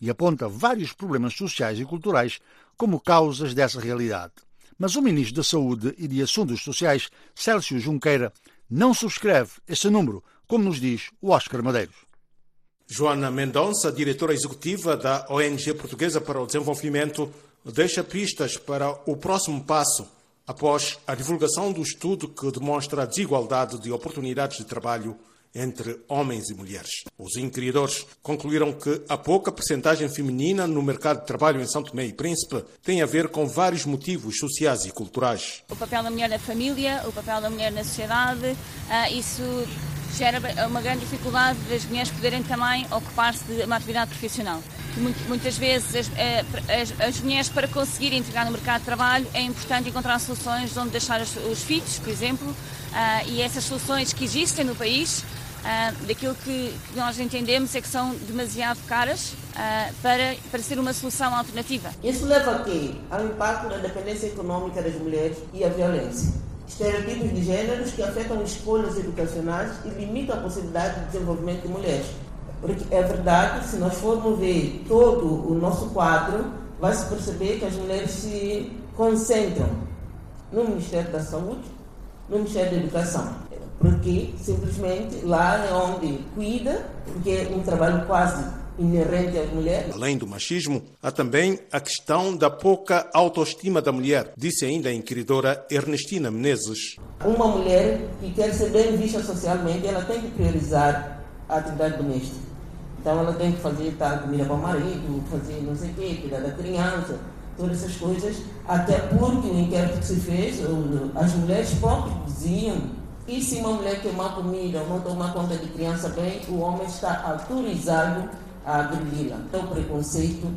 e aponta vários problemas sociais e culturais como causas dessa realidade. Mas o Ministro da Saúde e de Assuntos Sociais, Célcio Junqueira, não subscreve esse número, como nos diz o Oscar Madeiros. Joana Mendonça, diretora executiva da ONG Portuguesa para o Desenvolvimento, deixa pistas para o próximo passo após a divulgação do estudo que demonstra a desigualdade de oportunidades de trabalho entre homens e mulheres. Os inquiridores concluíram que a pouca percentagem feminina no mercado de trabalho em São Tomé e Príncipe tem a ver com vários motivos sociais e culturais. O papel da mulher na família, o papel da mulher na sociedade, ah, isso gera uma grande dificuldade das mulheres poderem também ocupar-se de uma atividade profissional. Muitas vezes as, eh, as, as, mulheres para conseguirem entrar no mercado de trabalho é importante encontrar soluções de onde deixar os, os filhos, por exemplo, uh, e essas soluções que existem no país Uh, daquilo que, nós entendemos é que são demasiado caras uh, para, para ser uma solução alternativa. Isso leva a quê? Ao impacto da dependência econômica das mulheres e à violência. Estereotipos de gêneros que afetam escolhas educacionais e limitam a possibilidade de desenvolvimento de mulheres. Porque é verdade, se nós formos ver todo o nosso quadro, vai se perceber que as mulheres se concentram no Ministério da Saúde, no Ministério da Educação porque simplesmente lá é onde cuida, porque é um trabalho quase inerente às mulheres. Além do machismo, há também a questão da pouca autoestima da mulher, disse ainda a inquiridora Ernestina Menezes. Uma mulher que quer ser bem vista socialmente, ela tem que priorizar a atividade doméstica. Então ela tem que fazer tal comida para o marido, fazer não sei o quê, cuidar da criança, todas essas coisas, até porque o inquérito que se fez, as mulheres próprias diziam e se uma mulher queimar comida ou não tomar conta de criança bem, o homem está autorizado a agredi-la. É o preconceito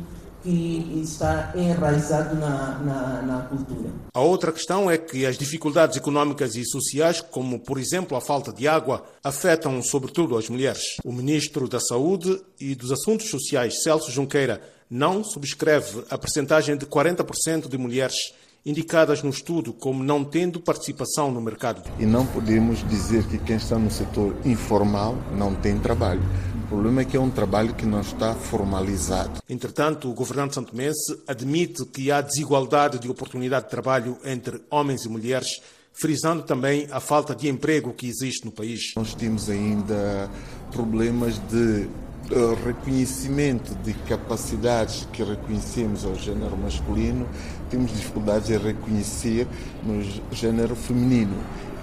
que está enraizado na, na, na, cultura. A outra questão é que as dificuldades econômicas e sociais, como por exemplo a falta de água, afetam sobretudo as mulheres. O ministro da Saúde e dos Assuntos Sociais, Celso Junqueira, não subscreve a percentagem de 40% de mulheres indicadas no estudo como não tendo participação no mercado. E não podemos dizer que quem está no setor informal não tem trabalho. O problema é que é um trabalho que não está formalizado. Entretanto, o governante santomense admite que há desigualdade de oportunidade de trabalho entre homens e mulheres, frisando também a falta de emprego que existe no país. Nós temos ainda problemas de eh, reconhecimento de capacidades que reconhecemos ao género masculino, temos dificuldades em reconhecer no género feminino.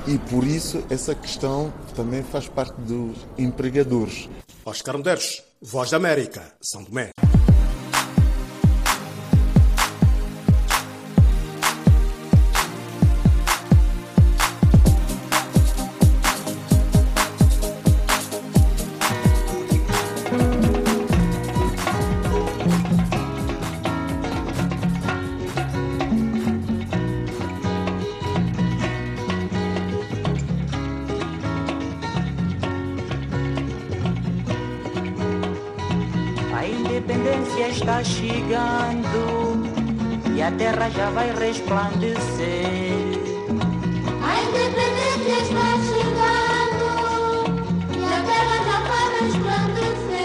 E por isso essa questão também faz parte dos empregadores. Oscar Medeiros, Voz da América, São Tomé. Resplandecer. A independência está chegando e a terra já vai resplandecer.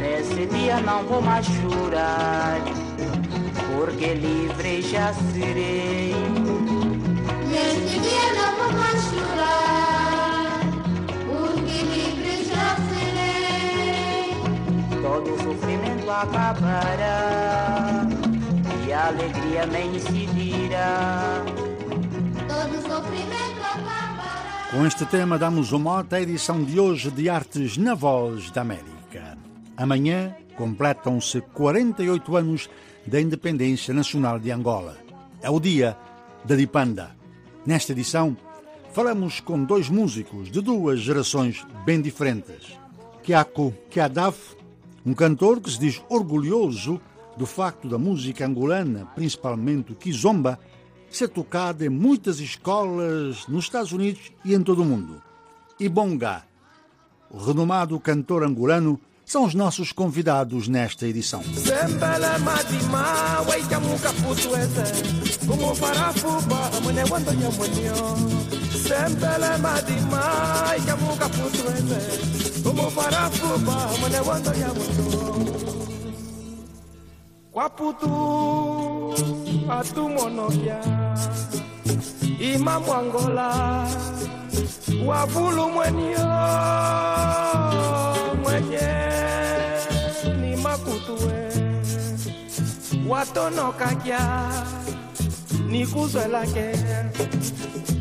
Nesse dia não vou mais chorar, porque livre já serei. Nesse dia não vou mais chorar, porque livre já serei. Todo sofrimento acabará a alegria me incidirá. Todo sofrimento acabará. Com este tema damos o mote à edição de hoje de Artes na Voz da América. Amanhã completam-se 48 anos da independência nacional de Angola. É o dia da Dipanda. Nesta edição, falamos com dois músicos de duas gerações bem diferentes. Kiako Kiadaf, um cantor que se diz orgulhoso do facto da música angolana, principalmente o kizomba, ser tocada em muitas escolas nos Estados Unidos e em todo o mundo. E Bonga, o renomado cantor angolano, são os nossos convidados nesta edição. Kwaputu atumonokya imamu Angola wavulu mwenio mwenye ni makutue. Watonokakya nikuzwelake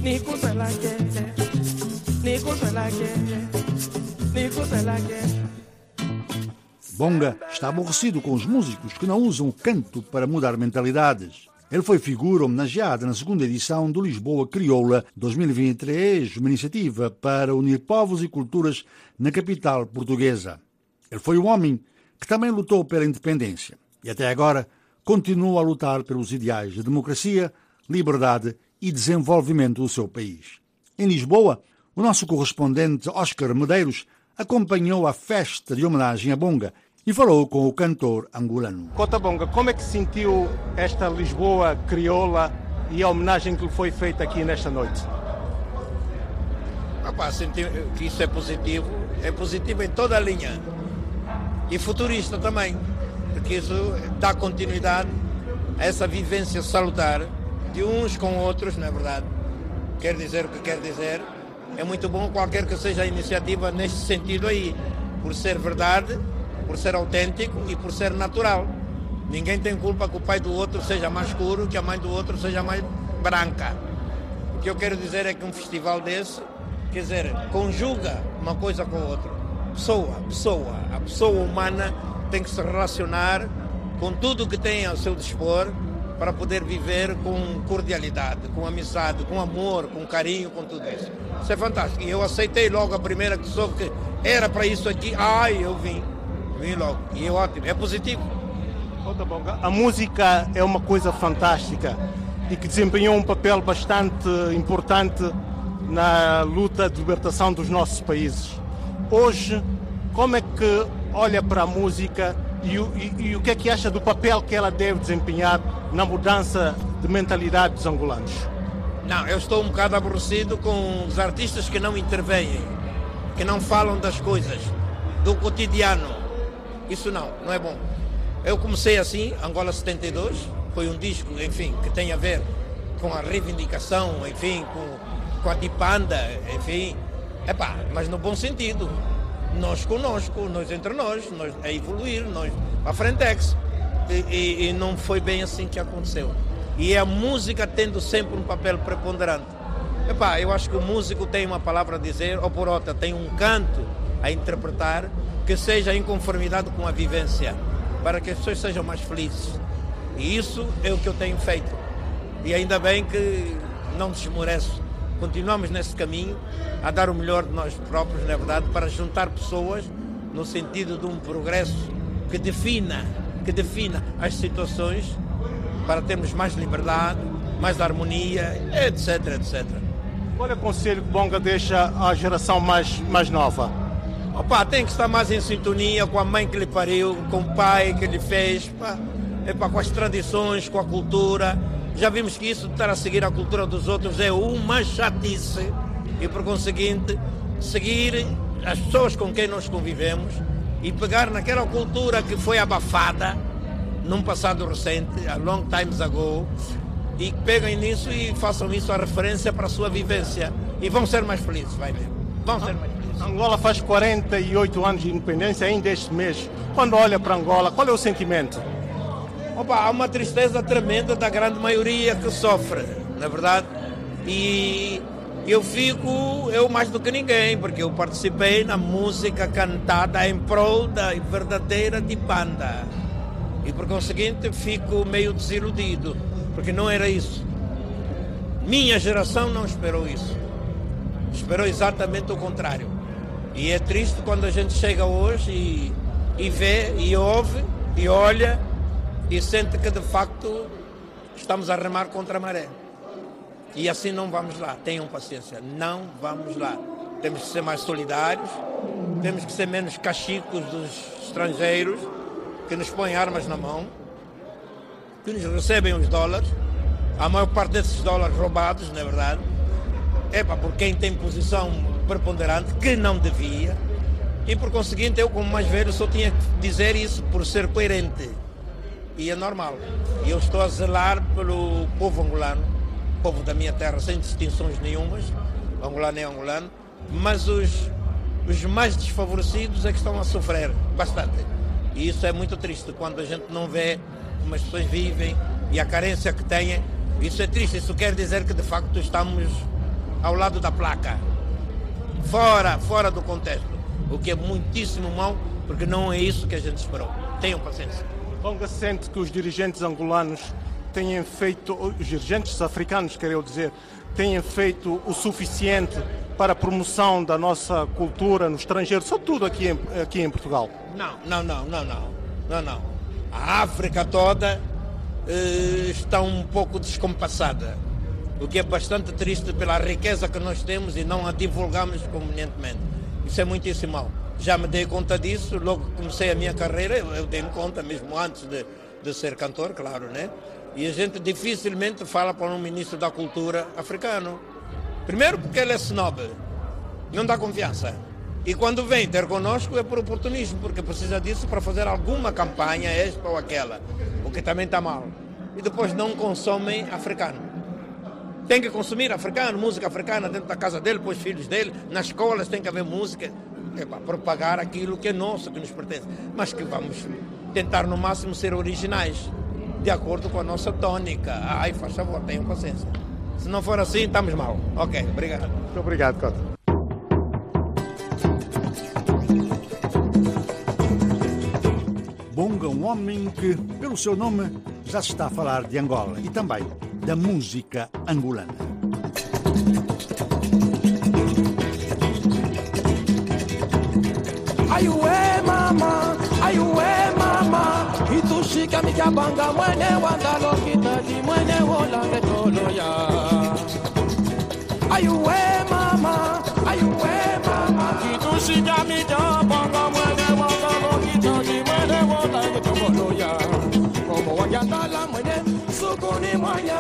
nikuzwelake nikuzwelake nikuzwelake Bonga está aborrecido com os músicos que não usam o canto para mudar mentalidades. Ele foi figura homenageada na segunda edição do Lisboa Crioula 2023, uma iniciativa para unir povos e culturas na capital portuguesa. Ele foi o homem que também lutou pela independência e até agora continua a lutar pelos ideais de democracia, liberdade e desenvolvimento do seu país. Em Lisboa, o nosso correspondente Oscar Medeiros acompanhou a festa de homenagem a Bonga e falou com o cantor angolano. Cota Bonga, como é que sentiu esta Lisboa crioula e a homenagem que lhe foi feita aqui nesta noite? Opa, senti que isso é positivo, é positivo em toda a linha e futurista também, porque isso dá continuidade a essa vivência salutar de uns com outros, não é verdade? Quer dizer o que quer dizer, é muito bom qualquer que seja a iniciativa neste sentido aí, por ser verdade, por ser autêntico e por ser natural. Ninguém tem culpa que o pai do outro seja mais escuro, que a mãe do outro seja mais branca. O que eu quero dizer é que um festival desse, quer dizer, conjuga uma coisa com a outra. Pessoa, pessoa, a pessoa humana tem que se relacionar com tudo que tem ao seu dispor para poder viver com cordialidade, com amizade, com amor, com carinho, com tudo isso. Isso é fantástico. E eu aceitei logo a primeira que soube que era para isso aqui. Ai, eu vim. Vim logo. E é ótimo, é positivo. A música é uma coisa fantástica e que desempenhou um papel bastante importante na luta de libertação dos nossos países. Hoje, como é que olha para a música e, e, e, o que é que acha do papel que ela deve desempenhar na mudança de mentalidade dos angolanos? Não, eu estou um bocado aborrecido com os artistas que não intervêm, que não falam das coisas, do cotidiano. Isso não, não é bom. Eu comecei assim, Angola 72, foi um disco, enfim, que tem a ver com a reivindicação, enfim, com, com a dipanda, enfim. Epá, mas no bom sentido nós conosco, nós entre nós, nós a evoluir, nós a Frentex. E, e, e, não foi bem assim que aconteceu. E a música tendo sempre um papel preponderante. Epá, eu acho que o músico tem uma palavra a dizer, ou por outra, tem um canto a interpretar que seja em conformidade com a vivência, para que as pessoas sejam mais felizes. E isso é o que eu tenho feito. E ainda bem que não desmoreço continuamos nesse caminho a dar o melhor de nós próprios, na verdade, para juntar pessoas no sentido de um progresso que defina, que defina as situações para termos mais liberdade, mais harmonia, etc, etc. Qual é o conselho que Bonga deixa à geração mais, mais nova? Opa, tem que estar mais em sintonia com a mãe que lhe pariu, com o pai que lhe fez, pá, epa, com as tradições, com a cultura já vimos que isso de estar a seguir a cultura dos outros é uma chatice e, por conseguinte, seguir as pessoas com quem nós convivemos e pegar naquela cultura que foi abafada num passado recente, a long times ago, e peguem nisso e façam isso a referência para a sua vivência. E vão ser mais felizes, vai ver. Vão ser mais felizes. Angola faz 48 anos de independência ainda este mês. Quando olha para Angola, qual é o sentimento? Opa, há uma tristeza tremenda da grande maioria que sofre, na verdade. E eu fico, eu mais do que ninguém, porque eu participei na música cantada em prol da verdadeira de banda. E por conseguinte fico meio desiludido, porque não era isso. Minha geração não esperou isso. Esperou exatamente o contrário. E é triste quando a gente chega hoje e, e vê, e ouve, e olha e sente que de facto estamos a remar contra a maré. E assim não vamos lá, tenham paciência, não vamos lá. Temos que ser mais solidários, temos que ser menos cachicos dos estrangeiros que nos põem armas na mão, que nos recebem os dólares, a maior parte desses dólares roubados, na é verdade, é para por quem tem posição preponderante, que não devia, e por conseguinte eu como mais velho só tinha que dizer isso por ser coerente. E é normal. E eu estou a zelar pelo povo angolano, povo da minha terra, sem distinções nenhumas, angolano é angolano, mas os, os mais desfavorecidos é que estão a sofrer bastante. E isso é muito triste quando a gente não vê como as pessoas vivem e a carência que têm. Isso é triste, isso quer dizer que de facto estamos ao lado da placa, fora, fora do contexto, o que é muitíssimo mau, porque não é isso que a gente esperou. Tenham paciência. Bonga sente que os dirigentes angolanos tenham feito, os dirigentes africanos, quero dizer, tenham feito o suficiente para a promoção da nossa cultura no estrangeiro, sobretudo aqui em, aqui em Portugal? Não, não, não, não, não, não, não. A África toda eh, está um pouco descompassada, o que é bastante triste pela riqueza que nós temos e não a divulgamos convenientemente. Isso é muitíssimo mal. Já me dei conta disso, logo comecei a minha carreira, eu, eu dei conta, mesmo antes de, de ser cantor, claro, né? E a gente dificilmente fala para um ministro da cultura africano. Primeiro porque ele é snob, não dá confiança. E quando vem ter conosco é por oportunismo, porque precisa disso para fazer alguma campanha, esta ou aquela, o que também está mal. E depois não consomem africano. Tem que consumir africano, música africana dentro da casa dele, para os filhos dele, nas escolas tem que haver música, é para propagar aquilo que é nosso, que nos pertence. Mas que vamos tentar no máximo ser originais de acordo com a nossa tônica. Ai, faz favor, tenham paciência. Se não for assim, estamos mal. Ok, obrigado. Muito obrigado, Cota. Bonga, um homem que, pelo seu nome, já se está a falar de Angola e também da música angolana. Ué, mama, ué, mama? itushika mikabanga mwene wandalo kitaji mwene wolange toloya ayuwe mama? Ayuwe mama? Itushika mikabanga mwene wandalo kitaji mwene wolange toloya como wanyandala mwene sukuni mwanya.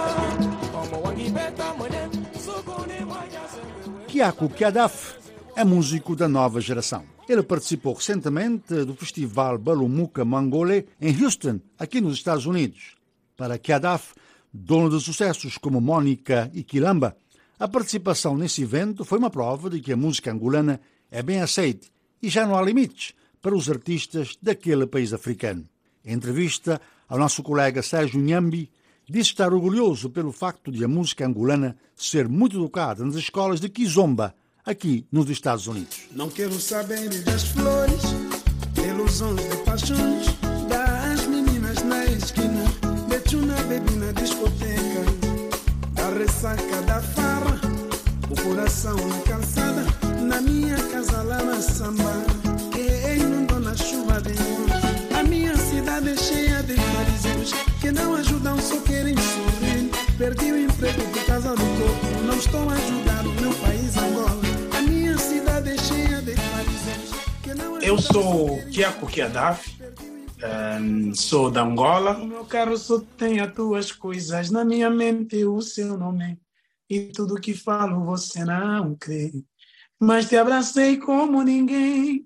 Como wangibeta mwene sukuni mwanya Kiadaf é músico da nova geração. Ele participou recentemente do festival Balumuca Mangole em Houston, aqui nos Estados Unidos. Para Kiadaf, dono de sucessos como Mônica e Quilamba, a participação nesse evento foi uma prova de que a música angolana é bem aceite e já não há limites para os artistas daquele país africano. Em entrevista ao nosso colega Sérgio Nhambi, disse estar orgulhoso pelo facto de a música angolana ser muito educada nas escolas de Kizomba, aqui nos Estados Unidos. Não quero saber das flores, ilusões de paixões, das meninas na esquina, de chuna bebi na discoteca, da ressaca da farra, o coração na calçada, na minha casa lá na samba, que inundou na chuva de hoje. A minha cidade é cheia de fariseus, que não ajudam, só querem sorrir. Perdi o emprego por causa do corpo, não estou a Eu sou Kiako Kiadaf, um, sou da Angola. O meu carro só tem as tuas coisas, na minha mente o seu nome. E tudo que falo você não crê. Mas te abracei como ninguém,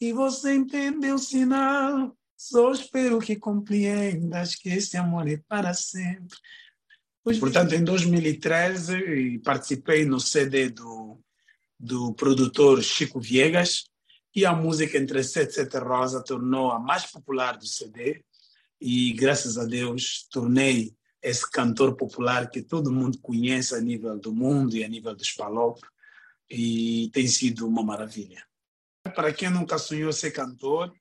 e você entendeu o sinal. Só espero que compreendas que esse amor é para sempre. Portanto, em 2013, participei no CD do, do produtor Chico Viegas, e a música Entre Sete e Sete Rosa tornou a mais popular do CD e, graças a Deus, tornei esse cantor popular que todo mundo conhece a nível do mundo e a nível dos palopros e tem sido uma maravilha. Para quem nunca sonhou ser cantor,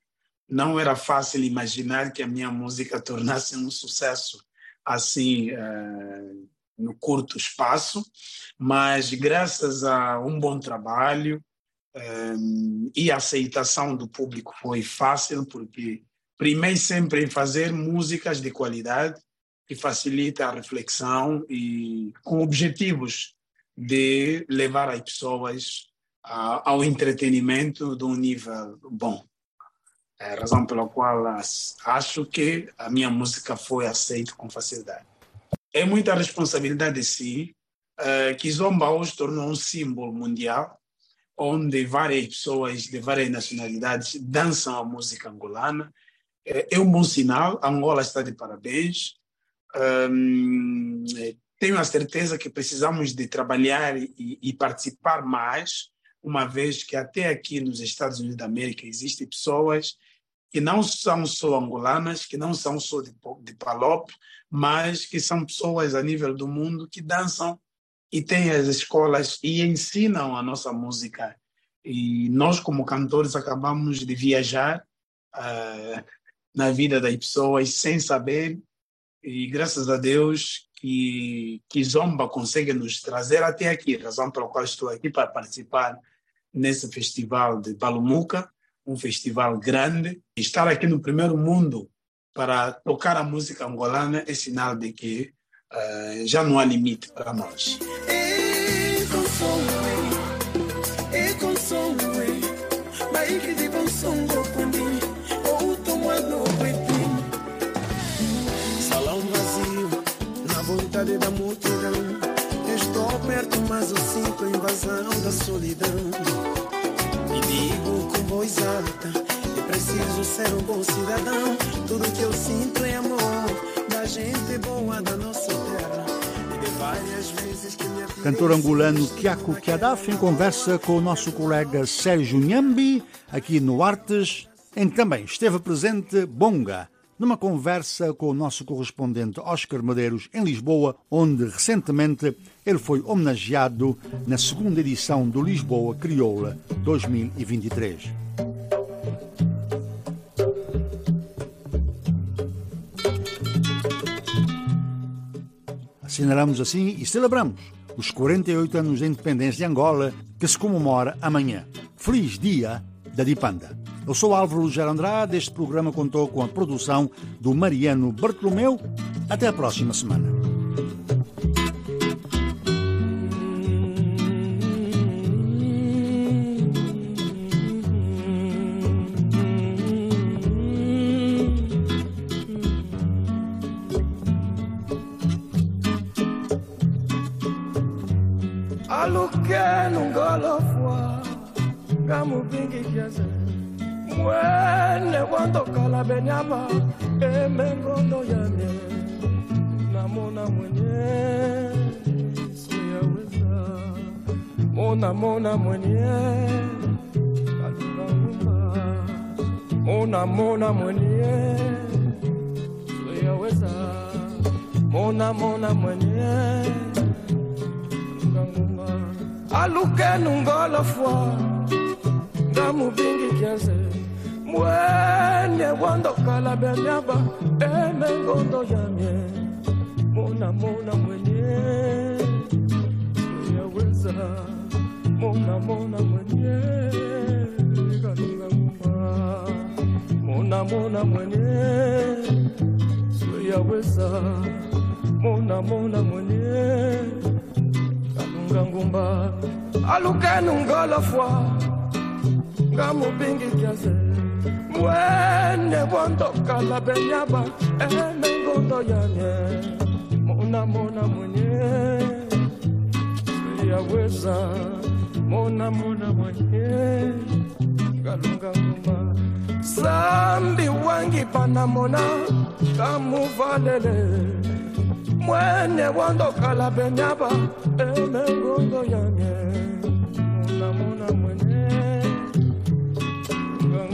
não era fácil imaginar que a minha música tornasse um sucesso assim uh, no curto espaço, mas graças a um bom trabalho, um, e a aceitação do público foi fácil, porque primei sempre em fazer músicas de qualidade que facilita a reflexão e com objetivos de levar as pessoas a, ao entretenimento de um nível bom. É a razão pela qual acho que a minha música foi aceita com facilidade. É muita responsabilidade, sim, que Zomba hoje tornou um símbolo mundial, onde várias pessoas de várias nacionalidades dançam a música angolana. É, é um bom sinal, a Angola está de parabéns. Um, tenho a certeza que precisamos de trabalhar e, e, participar mais, uma vez que até aqui nos Estados Unidos da América existem pessoas que não são só angolanas, que não são só de, de Palop, mas que são pessoas a nível do mundo que dançam e têm as escolas e ensinam a nossa música. E nós, como cantores, acabamos de viajar uh, na vida das pessoas sem saber e graças a Deus que, que Zomba consegue nos trazer até aqui, razão pela qual estou aqui para participar nesse festival de Balumuca, um festival grande. Estar aqui no primeiro mundo para tocar a música angolana é sinal de que uh, já não há limite para nós. Cidadão. Tudo que eu sinto é amor da gente boa da nossa terra. Cantor angolano Kiako Kiadaf em conversa com o nosso colega Sérgio Nhambi, aqui no Artes, em que também esteve presente Bonga numa conversa com o nosso correspondente Oscar Medeiros em Lisboa, onde recentemente ele foi homenageado na segunda edição do Lisboa Crioula 2023. Assinalamos assim e celebramos os 48 anos da independência de Angola, que se comemora amanhã. Feliz Dia da Dipanda. Eu sou Álvaro Lugero Andrade. Este programa contou com a produção do Mariano Bartolomeu. Até a próxima semana. à la fois Gamu pingi kiasi Mwene wando kala benyama Eme ngondo yane Namona mwenye Siyaweza Mona mona mwenye Kaduna wumba Mona mona mwenye Siyaweza Mona mona mwenye alukenungolofwa ngamubingi kiaze mwene wandokala benyaba emengondo yamye mona mona mwenye. Yaweza. Mona mona mwenye. Kalunga nguma mona mona mwenye. Yaweza. Mona mona mwenye kalunga ngumba alukenungolofwa ngamubingi kiaze mwene wondokala benyaba emengondo yanye. Mona mona mwenye. Yaweza mona mona mwenye. Kalunga nguma sambi wangi panamona kamuvalele mwene wondokala benyaba emengondo yanye mona mona mwenye.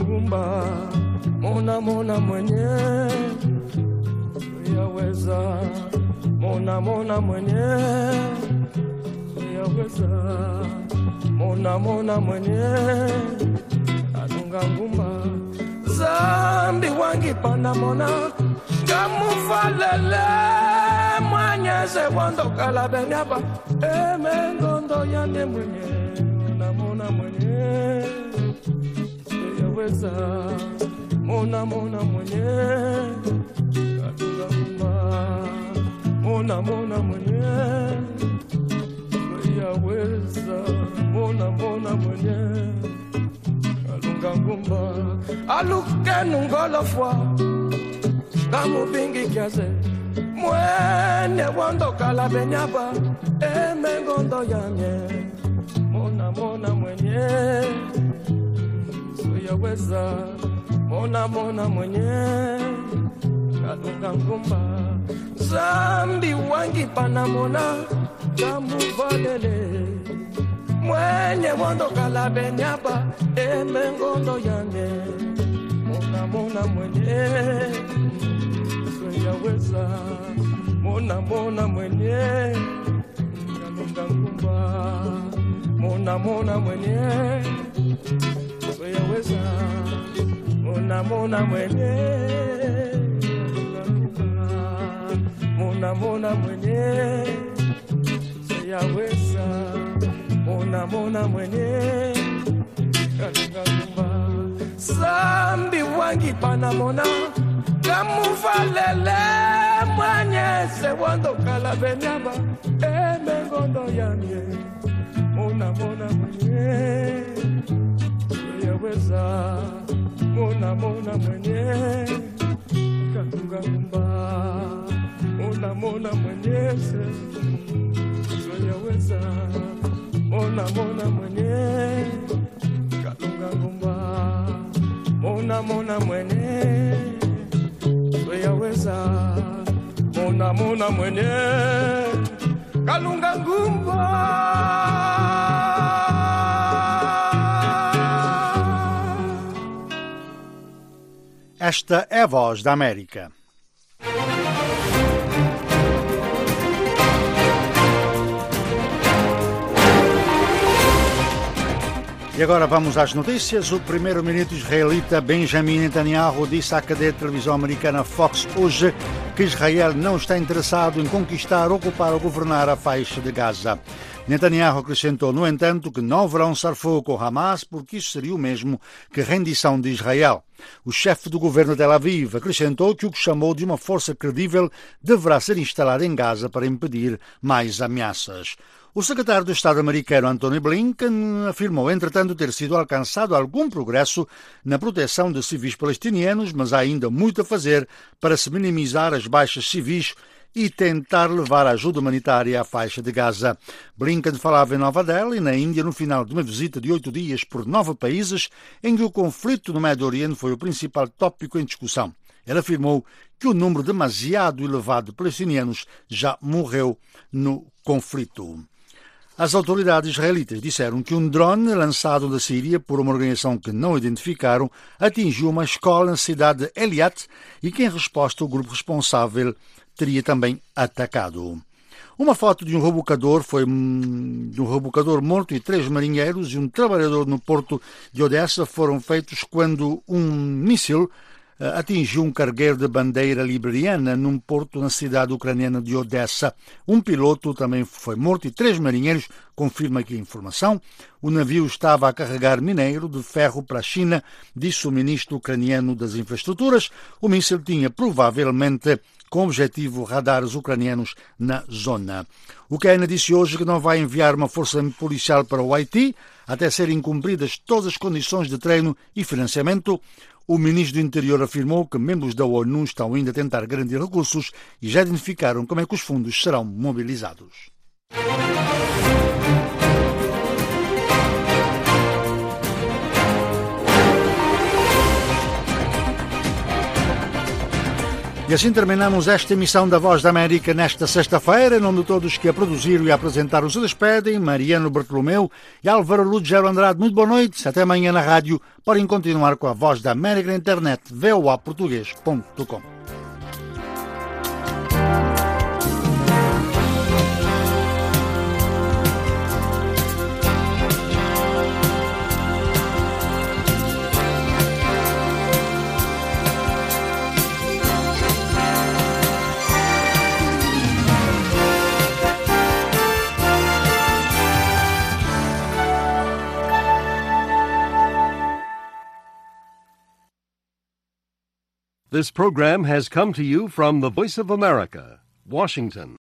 Ngumba mona mona mwenye. Yaweza mona mona mwenye. Yaweza mona mona mwenye. Anunga ngumba zambi wangi pana mona. Kamufalele mwanyeze wandokala benyaba emengondo yane mwenye mona mona mwenye yaweza mona mona mwenye kalunga ngumba mona mona mwenye yaweza mona mona mwenye kalunga ngumba alukenu ngolofwa ngamubingi kyaze mwene wandokala benyaba emengondo yamye mona mona mwenye suyaweza mona mona mwenye kalunga ngumba zambi wangi panamona kamuvalele mwenye wandokala benyaba emengondo yamye mona mona mwenye yaweza mona mona mwenye. Kalunga ngumba mona mona mwenye. Yaweza mona mona mwenye. Mona mona mwenye. Yaweza mona mona mwenye. Kalunga ngumba zambi wangi panamona kamuvalele mwenye sewondokala benyaba emengondo yamye mona mona mwenye yaweza mona mona mwenye katunga ngumba mona mona mwenye yaweza mona mona mwenye katunga ngumba mona mona mwenye yaweza mona mona mwenye. Kalunga ngumba. Esta é a voz da América. E agora vamos às notícias. O primeiro-ministro israelita Benjamin Netanyahu disse à cadeia de televisão americana Fox hoje que Israel não está interessado em conquistar, ocupar ou governar a faixa de Gaza. Netanyahu acrescentou, no entanto, que não verão cessar-fogo com Hamas porque isso seria o mesmo que rendição de Israel. O chefe do governo de Tel Aviv acrescentou que o que chamou de uma força credível deverá ser instalada em Gaza para impedir mais ameaças. O secretário de Estado americano Antony Blinken afirmou, entretanto, ter sido alcançado algum progresso na proteção de civis palestinianos, mas há ainda muito a fazer para se minimizar as baixas civis e tentar levar ajuda humanitária à faixa de Gaza. Blinken falava em Nova Delhi, na Índia, no final de uma visita de oito dias por nove países, em que o conflito no Médio Oriente foi o principal tópico em discussão. Ele afirmou que o número demasiado elevado de palestinianos já morreu no conflito. As autoridades israelitas disseram que um drone lançado da Síria por uma organização que não identificaram atingiu uma escola na cidade de Eliat e que, em resposta, o grupo responsável teria também atacado. Uma foto de um rebocador foi de um rebocador morto e três marinheiros e um trabalhador no porto de Odessa foram feitos quando um míssil atingiu um cargueiro de bandeira liberiana num porto na cidade ucraniana de Odessa. Um piloto também foi morto e três marinheiros, confirma aqui a informação. O navio estava a carregar mineiro de ferro para a China, disse o ministro ucraniano das infraestruturas. O míssil tinha provavelmente com objetivo radares ucranianos na zona. O Ucrânia disse hoje que não vai enviar uma força policial para o Haiti até serem cumpridas todas as condições de treino e financiamento. O ministro do Interior afirmou que membros da ONU estão ainda a tentar garantir recursos e já identificaram como é que os fundos serão mobilizados. E assim terminamos esta emissão da Voz da América nesta sexta-feira. Em nome de todos que a produziram e a apresentaram se despedem, Mariano Bartolomeu e Álvaro Lugero Andrade. Muito boa noite. Até amanhã na rádio. Podem continuar com a Voz da América na internet, voaportuguês.com. This program has come to you from the Voice of America, Washington.